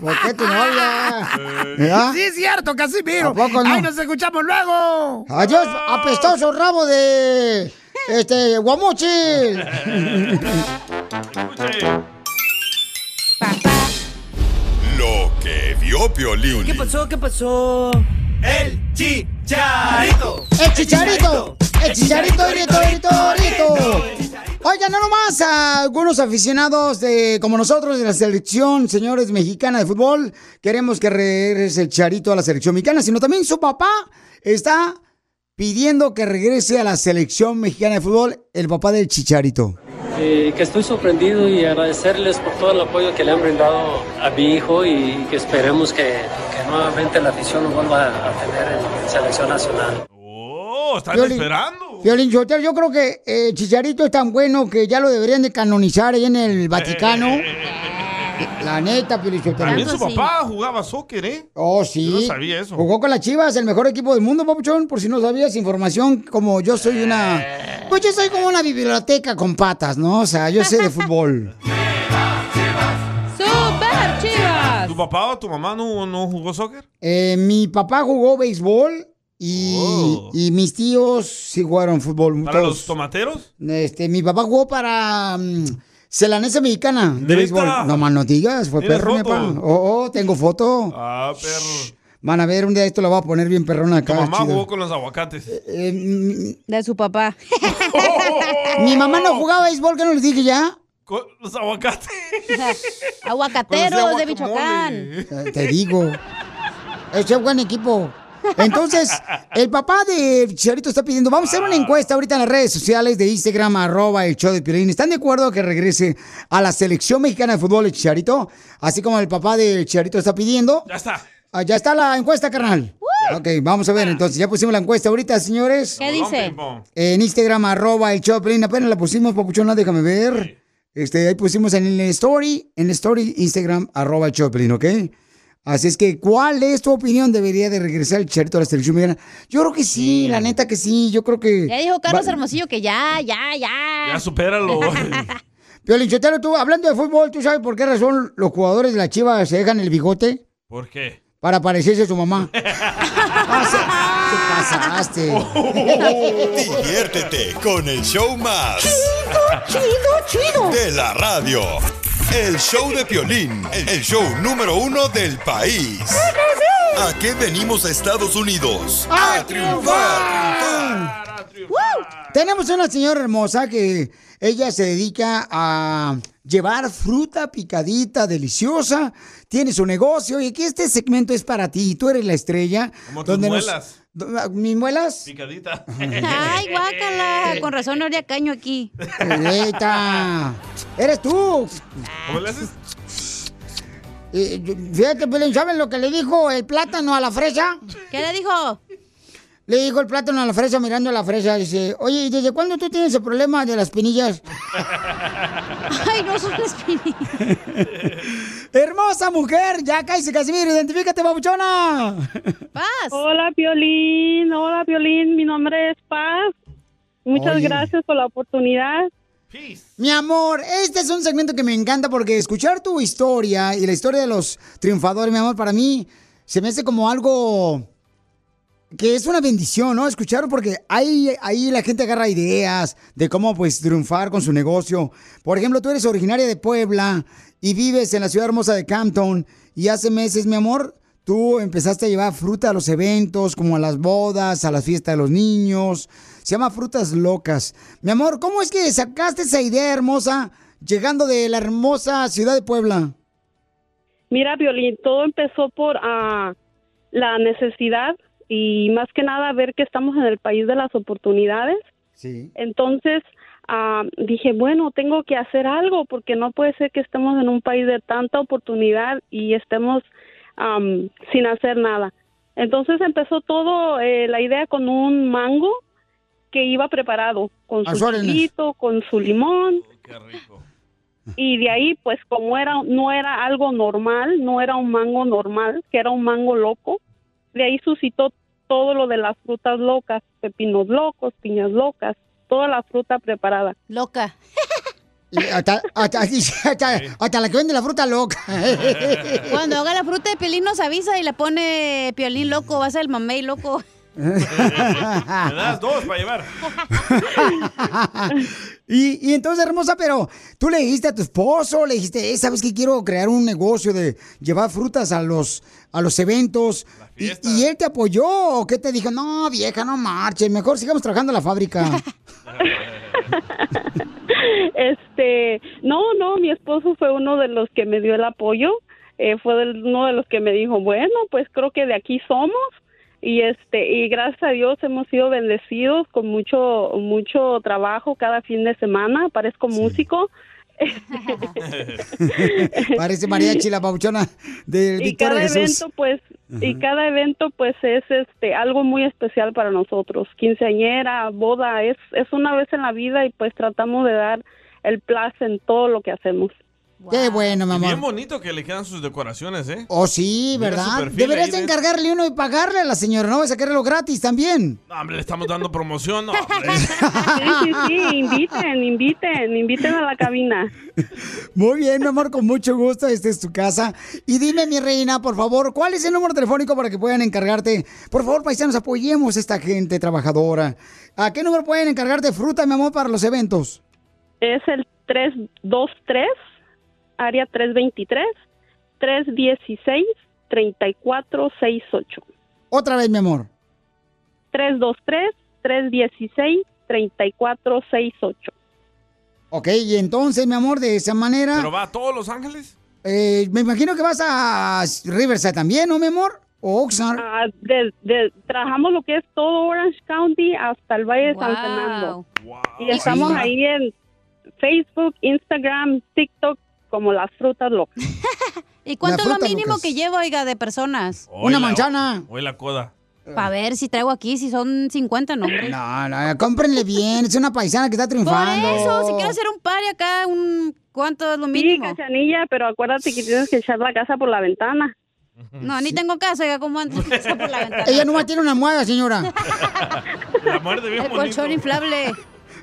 ¿Por qué tu novia? ¿Verdad? Sí, es cierto, Casimiro. ¿A poco no? Ahí nos escuchamos luego. Adiós, apestoso rabo de este guamuchil. Lo que vio Piolín. ¿Qué pasó? ¿Qué pasó? El chicharito. ¡El chicharito! ¡El chicharito, grito, grito, grito! Oigan, no nomás a algunos aficionados de, como nosotros de la selección, señores mexicana de fútbol, queremos que regrese el chicharito a la selección mexicana, sino también su papá está pidiendo que regrese a la selección mexicana de fútbol el papá del chicharito. Eh, que estoy sorprendido y agradecerles por todo el apoyo que le han brindado a mi hijo y que esperemos que, que nuevamente la afición lo vuelva a tener en selección nacional. Oh, están esperando. Piolín Sotelo, yo creo que eh, Chicharito es tan bueno que ya lo deberían de canonizar ahí en el Vaticano. La neta, Piolín Sotelo. También su papá jugaba soccer, ¿eh? Oh, sí. Yo no sabía eso. Jugó con las Chivas, el mejor equipo del mundo, Papuchón. Por si no sabías, información como yo soy una... Pues yo soy como una biblioteca con patas, ¿no? O sea, yo sé de fútbol. [laughs] ¡Super chivas! ¿Tu papá o tu mamá no, no jugó soccer? Eh, mi papá jugó béisbol y, y mis tíos sí jugaron fútbol. Oh. ¿Para todos. los tomateros? Este, mi papá jugó para mm, Celanesa Mexicana de ¿Neta? béisbol. No más no digas, fue ¿Tienes perro, papá. Oh, oh, tengo foto. Ah, perro. Van a ver, un día esto lo voy a poner bien perrón acá. Tu mamá chido. jugó con los aguacates. De su papá. [laughs] Mi mamá no jugaba béisbol, ¿qué no les dije ya? Con los aguacates. [laughs] Aguacateros de Michoacán. Eh, Te digo. Ese es buen equipo. Entonces, el papá de Chicharito está pidiendo, vamos a hacer una encuesta ahorita en las redes sociales de Instagram, arroba el show de Piolín. ¿Están de acuerdo que regrese a la selección mexicana de fútbol el Chicharito? Así como el papá de Chicharito está pidiendo. Ya está. Ah, ya está la encuesta, carnal. Ok, vamos a ver, entonces ya pusimos la encuesta ahorita, señores. ¿Qué dice? En Instagram, arroba el show de Piolín. Apenas la pusimos, papuchona, déjame ver. Este, ahí pusimos en el story, en el story, Instagram, arroba el show de Piolín, ¿ok? Así es que, ¿cuál es tu opinión? ¿Debería de regresar el Chicharito a la selección mexicana? Yo creo que sí, la neta que sí. Yo creo que... Ya dijo Carlos Va- Hermosillo que ya, ya, ya. Ya supéralo. [laughs] [laughs] Piolín Sotelo, tú, hablando de fútbol, ¿tú sabes por qué razón los jugadores de la Chivas se dejan el bigote? ¿Por qué? Para parecerse a su mamá. [laughs] Ah, se- te pasaste. Diviértete con el show más. Chido, chido. De la radio. El show de Piolín. El show número uno del país. ¿A qué venimos a Estados Unidos? ¡A triunfar! Tenemos una señora hermosa que ella se dedica a llevar fruta picadita, deliciosa. Tiene su negocio y aquí este segmento es para ti. Tú eres la estrella. Como tus muelas. Do- ¿Mis muelas? Picadita. [laughs] Ay, guácala. Con razón no haría caño aquí. Neta. Eres tú. ¿Cómo le haces? Eh, yo- fíjate, ¿saben lo que le dijo el plátano a la fresa? ¿Qué le dijo? Le dijo el plátano a la fresa mirando a la fresa. Dice, oye, ¿y desde cuándo tú tienes el problema de las pinillas? [laughs] Ay, no son espinillas. [laughs] Hermosa mujer, ya cállese, Casimiro, identifícate, babuchona. Paz. Hola, Piolín. Hola, Piolín. Mi nombre es Paz. Muchas Oye. gracias por la oportunidad. Mi amor, este es un segmento que me encanta porque escuchar tu historia y la historia de los triunfadores, mi amor, para mí se me hace como algo que es una bendición, ¿no? Escucharlo porque ahí, ahí la gente agarra ideas de cómo pues triunfar con su negocio. Por ejemplo, tú eres originaria de Puebla y vives en la ciudad hermosa de Campton y hace meses, mi amor, tú empezaste a llevar fruta a los eventos, como a las bodas, a las fiestas de los niños. Se llama Frutas Locas. Mi amor, ¿cómo es que sacaste esa idea hermosa llegando de la hermosa ciudad de Puebla? Mira, Violín, todo empezó por ah, la necesidad y más que nada ver que estamos en el país de las oportunidades. Sí. Entonces ah, dije, bueno, tengo que hacer algo porque no puede ser que estemos en un país de tanta oportunidad y estemos am, sin hacer nada. Entonces empezó todo, eh, la idea con un mango que iba preparado, con A su chilito, con su limón. Y de ahí, pues como era, no era algo normal, no era un mango normal, que era un mango loco, de ahí suscitó todo lo de las frutas locas, pepinos locos, piñas locas, toda la fruta preparada. Loca. Y Hasta, hasta- [laughs] hasta- hasta la que vende la fruta loca. [laughs] Cuando haga la fruta de Piolín nos avisa y le pone Piolín loco, va a ser el mamey loco. Me das dos para llevar. [laughs] y, y entonces, hermosa, pero tú le dijiste a tu esposo, le dijiste, "Eh, ¿sabes que quiero crear un negocio de llevar frutas a los, a los eventos? Y, y él te apoyó o qué te dijo? No, vieja, no marches, mejor sigamos trabajando en la fábrica. [laughs] Este, no, no, mi esposo fue uno de los que me dio el apoyo, eh, fue uno de los que me dijo, bueno, pues creo que de aquí somos y este y gracias a Dios hemos sido bendecidos con mucho mucho trabajo cada fin de semana, parezco músico. [laughs] Parece mariachi la pauchona de y cada Jesús. evento pues y cada evento pues es este algo muy especial para nosotros. Quinceañera boda es es una vez en la vida y pues tratamos de dar el placer en todo lo que hacemos Qué bueno, mi Y amor. bien bonito que le quedan sus decoraciones, ¿eh? Oh, sí, ¿verdad? Deberías de encargarle uno y pagarle a la señora, ¿no? Vas a quererlo gratis también. No, hombre, le estamos dando promoción. No, hombre. [laughs] sí sí sí inviten inviten inviten a la cabina Muy bien, mi amor, con mucho gusto. Esta es tu casa. Y dime, mi reina, por favor, ¿cuál es el número telefónico para que puedan encargarte? Por favor, paisanos, apoyemos a esta gente trabajadora. ¿A qué número pueden encargarte fruta, mi amor, para los eventos? es el 323 área 323 316 3468 Otra vez, mi amor. 323 316 3468 Ok, y entonces, mi amor, de esa manera... ¿Pero va a todos Los Ángeles? eh, me imagino que vas a Riverside también, ¿no, mi amor? O Oxnard. Ah, de- de- trabajamos lo que es todo Orange County hasta el Valle de San Fernando. Y estamos Sí. ahí en Facebook, Instagram, TikTok, como las frutas locas. [laughs] ¿Y cuánto es lo mínimo Lucas. que llevo, oiga, de personas? Hoy la- Hoy la coda. Para ver si traigo aquí, si son 50 nombres. [laughs] No, no, cómprenle bien. Es una paisana que está Por triunfando. eso, si quiero hacer un party acá, un ¿cuánto es lo Sí, mínimo? Cachanilla, pero acuérdate que tienes que echar la casa por la ventana. No, ni tengo casa, oiga, ¿cómo antes [laughs] casa por la ventana? Ella nomás tiene una almohada, señora. La muerde bien El colchón inflable.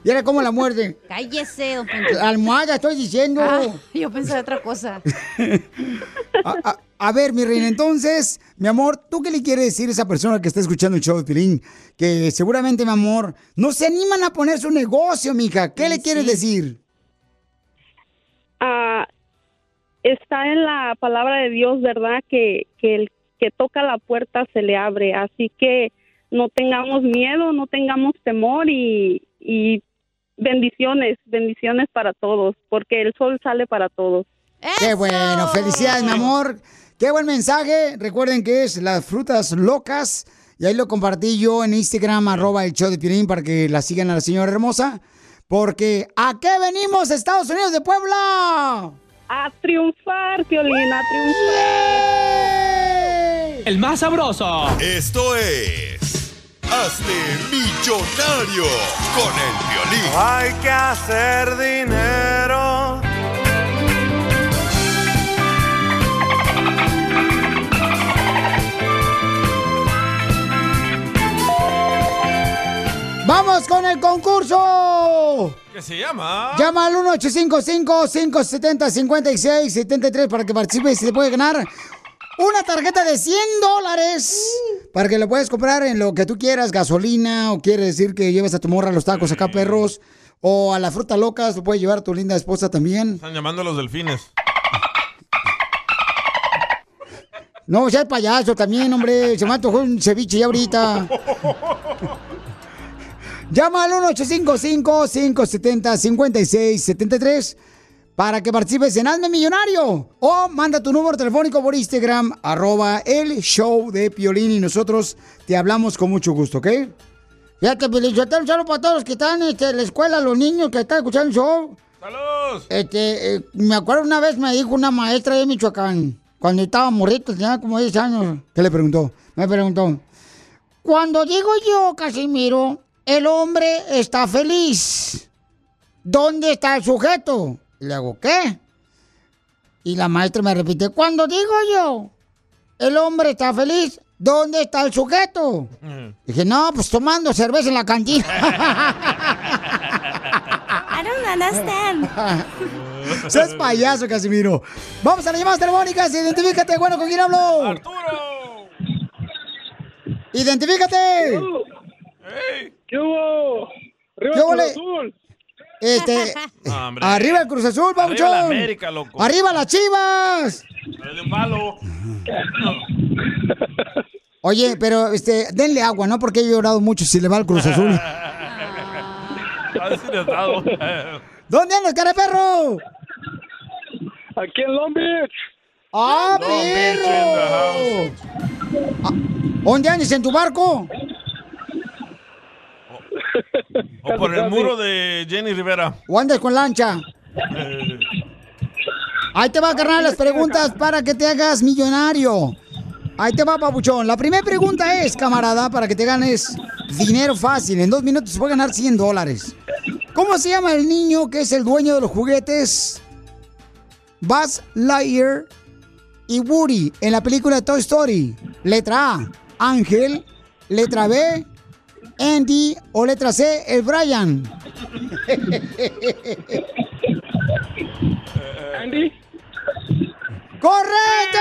Y era como la muerde. Cállese, don Poncho. Almohada, estoy diciendo. Ah, yo pensé de otra cosa. [laughs] A, a- a ver, mi reina, entonces, mi amor, ¿tú qué le quieres decir a esa persona que está escuchando el show de Pilín? Que seguramente, mi amor, no se animan a poner su negocio, mija. ¿Qué le quieres decir? Ah, está en la palabra de Dios, ¿verdad? Que, que el que toca la puerta se le abre. Así que no tengamos miedo, no tengamos temor y, y bendiciones, bendiciones para todos, porque el sol sale para todos. Qué bueno, felicidades, mi amor. Qué buen mensaje. Recuerden que es las frutas locas. Y ahí lo compartí yo en Instagram, arroba el show de Piolín, para que la sigan a la señora hermosa. Porque ¿a qué venimos, Estados Unidos de Puebla? A triunfar, Piolín, a triunfar. El más sabroso. Esto es. Hazte millonario con el violín. Hay que hacer dinero. ¡Vamos con el concurso! ¿Qué se llama? Llama al 1-855-570-5673 para que participes y te puede ganar una tarjeta de 100 dólares para que lo puedas comprar en lo que tú quieras, gasolina, o quiere decir que lleves a tu morra a los tacos acá, perros, o a la fruta locas, lo puedes llevar a tu linda esposa también. Están llamando a los delfines. No, sea payaso también, hombre. Se me antojó un ceviche ya ahorita. [laughs] Llama al 1-855-570-5673 para que participes en Hazme Millonario. O manda tu número telefónico por Instagram, arroba el show de Piolín y nosotros te hablamos con mucho gusto, ¿ok? Fíjate, Piolín, yo te un saludo para todos los que están este, en la escuela, los niños que están escuchando el show. ¡Saludos! Este, eh, me acuerdo una vez me dijo una maestra de Michoacán, cuando estaba morrito, tenía como 10 años. ¿Qué le preguntó? Me preguntó, cuando digo yo, Casimiro, el hombre está feliz, ¿dónde está el sujeto? Y le hago, ¿qué? Y la maestra me repite, cuando digo yo, el hombre está feliz, ¿dónde está el sujeto? Dije, no, pues tomando cerveza en la cantina. [laughs] I don't understand. [laughs] Seas payaso, Casimiro. Vamos a las llamadas telefónicas. Identifícate, bueno, ¿con quién hablo? ¡Arturo! ¡Identifícate! ¿Qué hubo? ¿Qué hubo, le- Este, [laughs] hombre. arriba el Cruz Azul, Arriba papuchón. la América, loco. Arriba las Chivas. Dale un palo. [laughs] Oye, pero este, denle agua, ¿no? Porque he llorado mucho si le va al Cruz Azul. [laughs] Deshidratado. ¿Dónde andas, cara de perro? Aquí en Long Beach. ¡Ah, Long Beach perro! Ah, ¿Dónde andas? ¿En tu barco? O por el muro de Jenny Rivera. ¿O andas con lancha? Eh, Ahí te va, carnal, las preguntas para que te hagas millonario. Ahí te va, papuchón. La primera pregunta es, camarada, para que te ganes dinero fácil. En dos minutos se puede ganar 100 dólares. ¿Cómo se llama el niño que es el dueño de los juguetes? Buzz Lightyear y Woody en la película Toy Story. Letra A, Ángel. Letra B, Andy. O letra C, el Brian. Andy. ¡Correcto!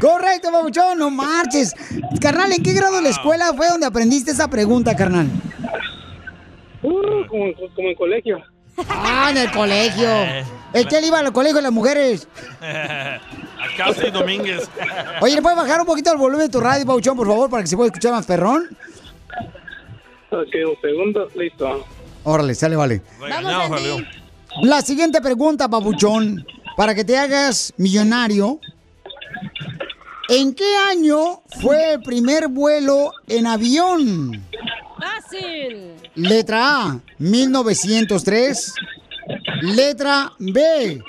Correcto, babuchón, no marches. Carnal, ¿en qué grado de la escuela fue donde aprendiste esa pregunta, carnal? Uh, como, como en colegio. Ah, en el colegio. Es que él iba al colegio de las mujeres. [laughs] A Casi Domínguez. Oye, ¿le puedes bajar un poquito el volumen de tu radio, Pauchón, por favor, para que se pueda escuchar más perrón? Ok, un segundo, listo. Órale, sale, vale. Regañado salió. La siguiente pregunta, Papuchón, para que te hagas millonario. ¿En qué año fue el primer vuelo en avión? Fácil. Letra A, 1903. Letra B,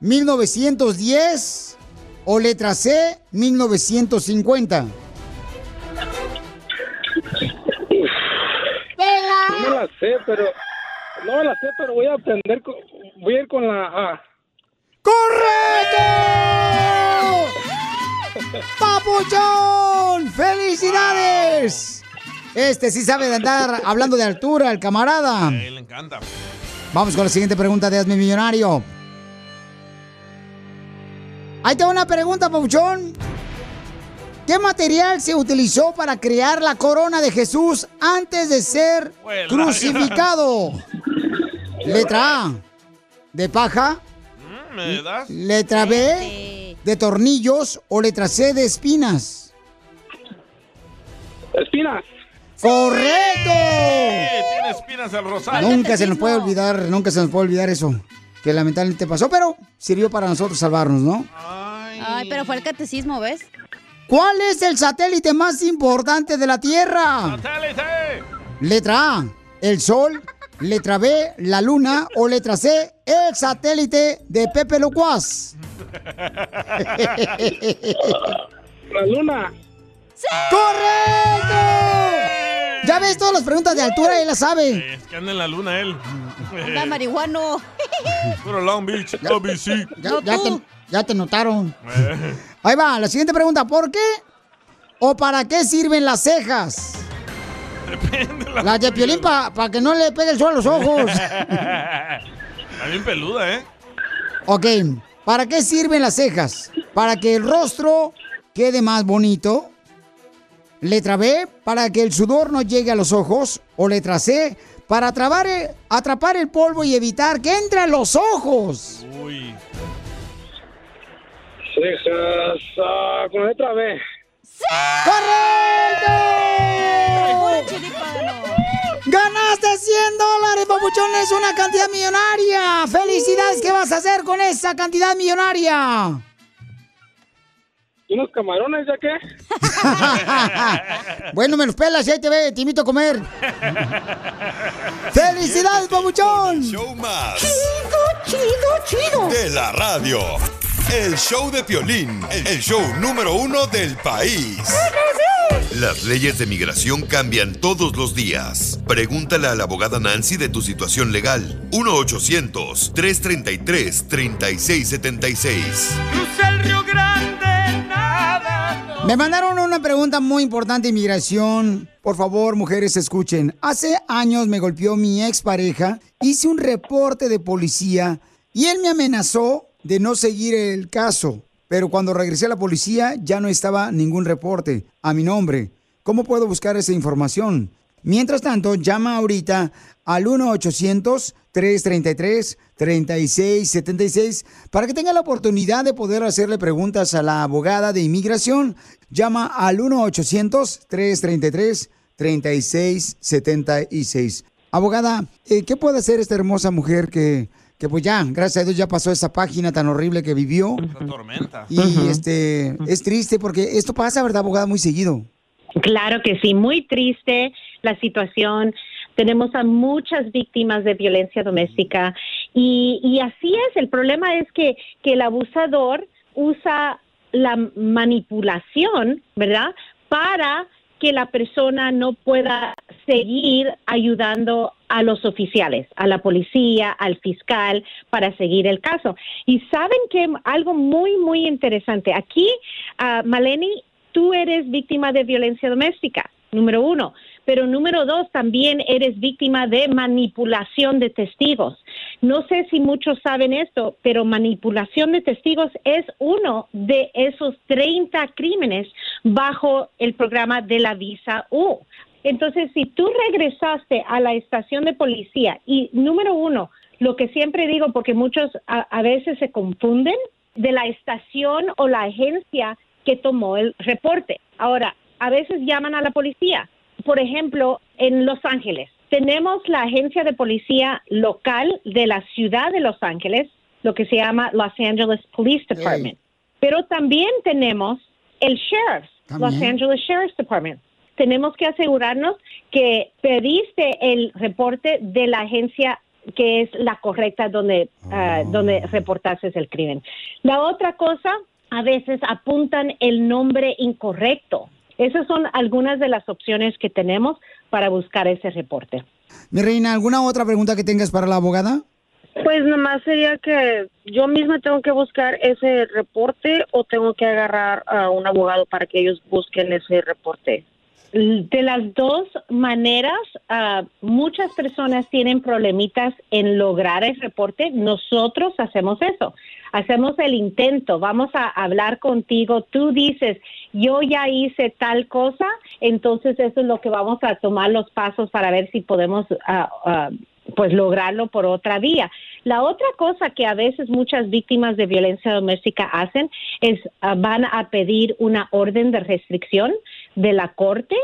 1910. O letra C, 1950. No me la sé, pero... No me la sé, pero voy a aprender... con- Voy a ir con la A. ¡Correcto! ¡Papuchón! ¡Felicidades! Este sí sabe de andar hablando de altura, el camarada. A él le encanta. Vamos con la siguiente pregunta de Hazme Millonario. Ahí te va una pregunta, Pauchón. ¿Qué material se utilizó para crear la corona de Jesús antes de ser crucificado? Letra A, de paja. Mm, ¿Me das? Letra B, de tornillos. O letra C, de espinas. Espinas. ¡Correcto! Tiene espinas el rosario. Nunca se nos puede olvidar, nunca se nos puede olvidar eso. Que lamentablemente pasó, pero sirvió para nosotros salvarnos, ¿no? Ay, pero fue el catecismo, ¿ves? ¿Cuál es el satélite más importante de la Tierra? ¡Satélite! Letra A, el Sol. Letra B, la Luna. O letra C, el satélite de Pepe Locuaz. [laughs] La luna. ¡Correcto! Ya ves todas las preguntas de altura, él las sabe. Es que anda en la luna él. La marihuano. [laughs] Puro Long Beach, LBC. Ya, ya te, ya te notaron. Ahí va, la siguiente pregunta. ¿Por qué o para qué sirven las cejas? Depende la Las de piolín para que no le pegue el sol a los ojos. [laughs] Está bien peluda, ¿eh? Ok, ¿para qué sirven las cejas? Para que el rostro quede más bonito. Letra B, para que el sudor no llegue a los ojos. O letra C, para e, atrapar el polvo y evitar que entre a los ojos. Uy. Cejas uh, con letra B. ¡Sí! ¡Correcto! ¡Ganaste 100 dólares, papuchón! ¡Es una cantidad millonaria! ¡Felicidades! ¿Qué vas a hacer con esa cantidad millonaria? ¿Y unos camarones ya qué? [laughs] bueno, me los pelas y ahí te ve, te invito a comer. [laughs] ¡Felicidades, papuchón! Show más Chido, chido, chido. de la radio. El show de Piolín, el show número uno del país. Las leyes de migración cambian todos los días. Pregúntale a la abogada Nancy de tu situación legal. 1-800-333-3676. Cruza el Río Grande. Me mandaron una pregunta muy importante, inmigración. Por favor, mujeres, escuchen. Hace años me golpeó mi expareja, hice un reporte de policía y él me amenazó de no seguir el caso. Pero cuando regresé a la policía ya no estaba ningún reporte a mi nombre. ¿Cómo puedo buscar esa información? Mientras tanto, llama ahorita al 1-800-333-3676 para que tenga la oportunidad de poder hacerle preguntas a la abogada de inmigración. Llama al 1-800-333-3676. Abogada, eh, ¿qué puede hacer esta hermosa mujer que, que pues ya, gracias a Dios, ya pasó esa página tan horrible que vivió? tormenta. Y este es triste porque esto pasa, ¿verdad, abogada? Muy seguido. Claro que sí, muy triste la situación. Tenemos a muchas víctimas de violencia doméstica y, y así es. El problema es que, que el abusador usa la manipulación, ¿verdad? Para que la persona no pueda seguir ayudando a los oficiales, a la policía, al fiscal, para seguir el caso. Y saben que algo muy, muy interesante. Aquí, ah, Maleni, tú eres víctima de violencia doméstica, número uno. Pero número dos, también eres víctima de manipulación de testigos. No sé si muchos saben esto, pero manipulación de testigos es uno de esos 30 crímenes bajo el programa de la visa U. Entonces, si tú regresaste a la estación de policía y número uno, lo que siempre digo, porque muchos a, a veces se confunden de la estación o la agencia que tomó el reporte. Ahora, a veces llaman a la policía. Por ejemplo, en Los Ángeles, tenemos la agencia de policía local de la ciudad de Los Ángeles, lo que se llama Los Angeles Police Department. Pero también tenemos el sheriff, Los Angeles Sheriff's Department. Tenemos que asegurarnos que pediste el reporte de la agencia que es la correcta donde, ah, donde reportaste el crimen. La otra cosa, a veces apuntan el nombre incorrecto. Esas son algunas de las opciones que tenemos para buscar ese reporte. Mi reina, ¿alguna otra pregunta que tengas para la abogada? Pues nomás sería que yo misma tengo que buscar ese reporte o tengo que agarrar a un abogado para que ellos busquen ese reporte. De las dos maneras, ah, muchas personas tienen problemitas en lograr el reporte. Nosotros hacemos eso. Hacemos el intento. Vamos a hablar contigo. Tú dices, yo ya hice tal cosa. Entonces eso es lo que vamos a tomar los pasos para ver si podemos ah, ah, pues lograrlo por otra vía. La otra cosa que a veces muchas víctimas de violencia doméstica hacen es ah, van a pedir una orden de restricción de la corte.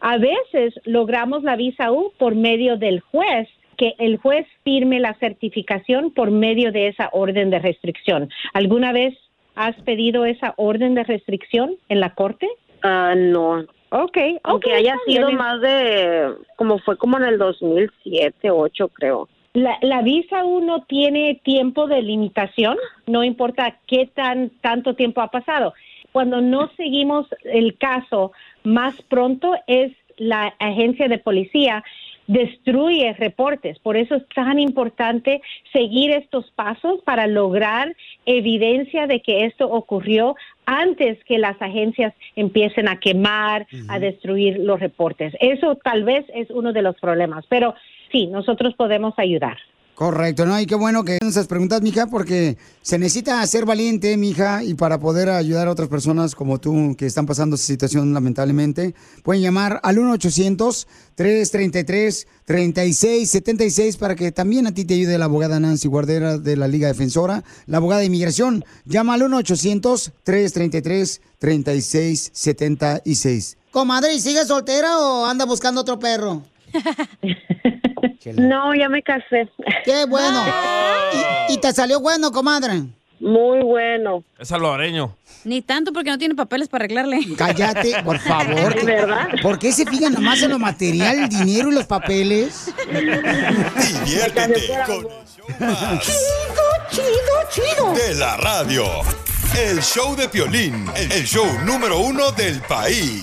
A veces logramos la visa U por medio del juez que el juez firme la certificación por medio de esa orden de restricción. ¿Alguna vez has pedido esa orden de restricción en la corte? Ah, no. Ok, Aunque ok, haya sido bien. más de, como fue como en el 2007, 8 creo. La, la visa 1 tiene tiempo de limitación, no importa qué tan tanto tiempo ha pasado. Cuando no seguimos el caso más pronto es la agencia de policía destruye reportes. Por eso es tan importante seguir estos pasos para lograr evidencia de que esto ocurrió antes que las agencias empiecen a quemar, a destruir los reportes. Eso tal vez es uno de los problemas, pero sí, nosotros podemos ayudar. Correcto, ¿no? Y qué bueno que esas preguntas, mija, porque se necesita ser valiente, mija, y para poder ayudar a otras personas como tú que están pasando esa situación lamentablemente, pueden llamar al 1-800-333-3676 para que también a ti te ayude la abogada Nancy Guardera de la Liga Defensora, la abogada de inmigración. Llama al 1-800-333-3676. Comadre, ¿y sigue soltera o anda buscando otro perro? No, ya me casé. ¡Qué bueno! ¿Y, y te salió bueno, comadre? Muy bueno. Es salvadoreño. Ni tanto porque no tiene papeles para arreglarle. Cállate, por favor. ¿De [laughs] verdad? ¿Por qué se fijan nomás en lo material, el dinero y los papeles? Diviértete con el show más chido, chido. de la radio. El show de Piolín, el show número uno del país.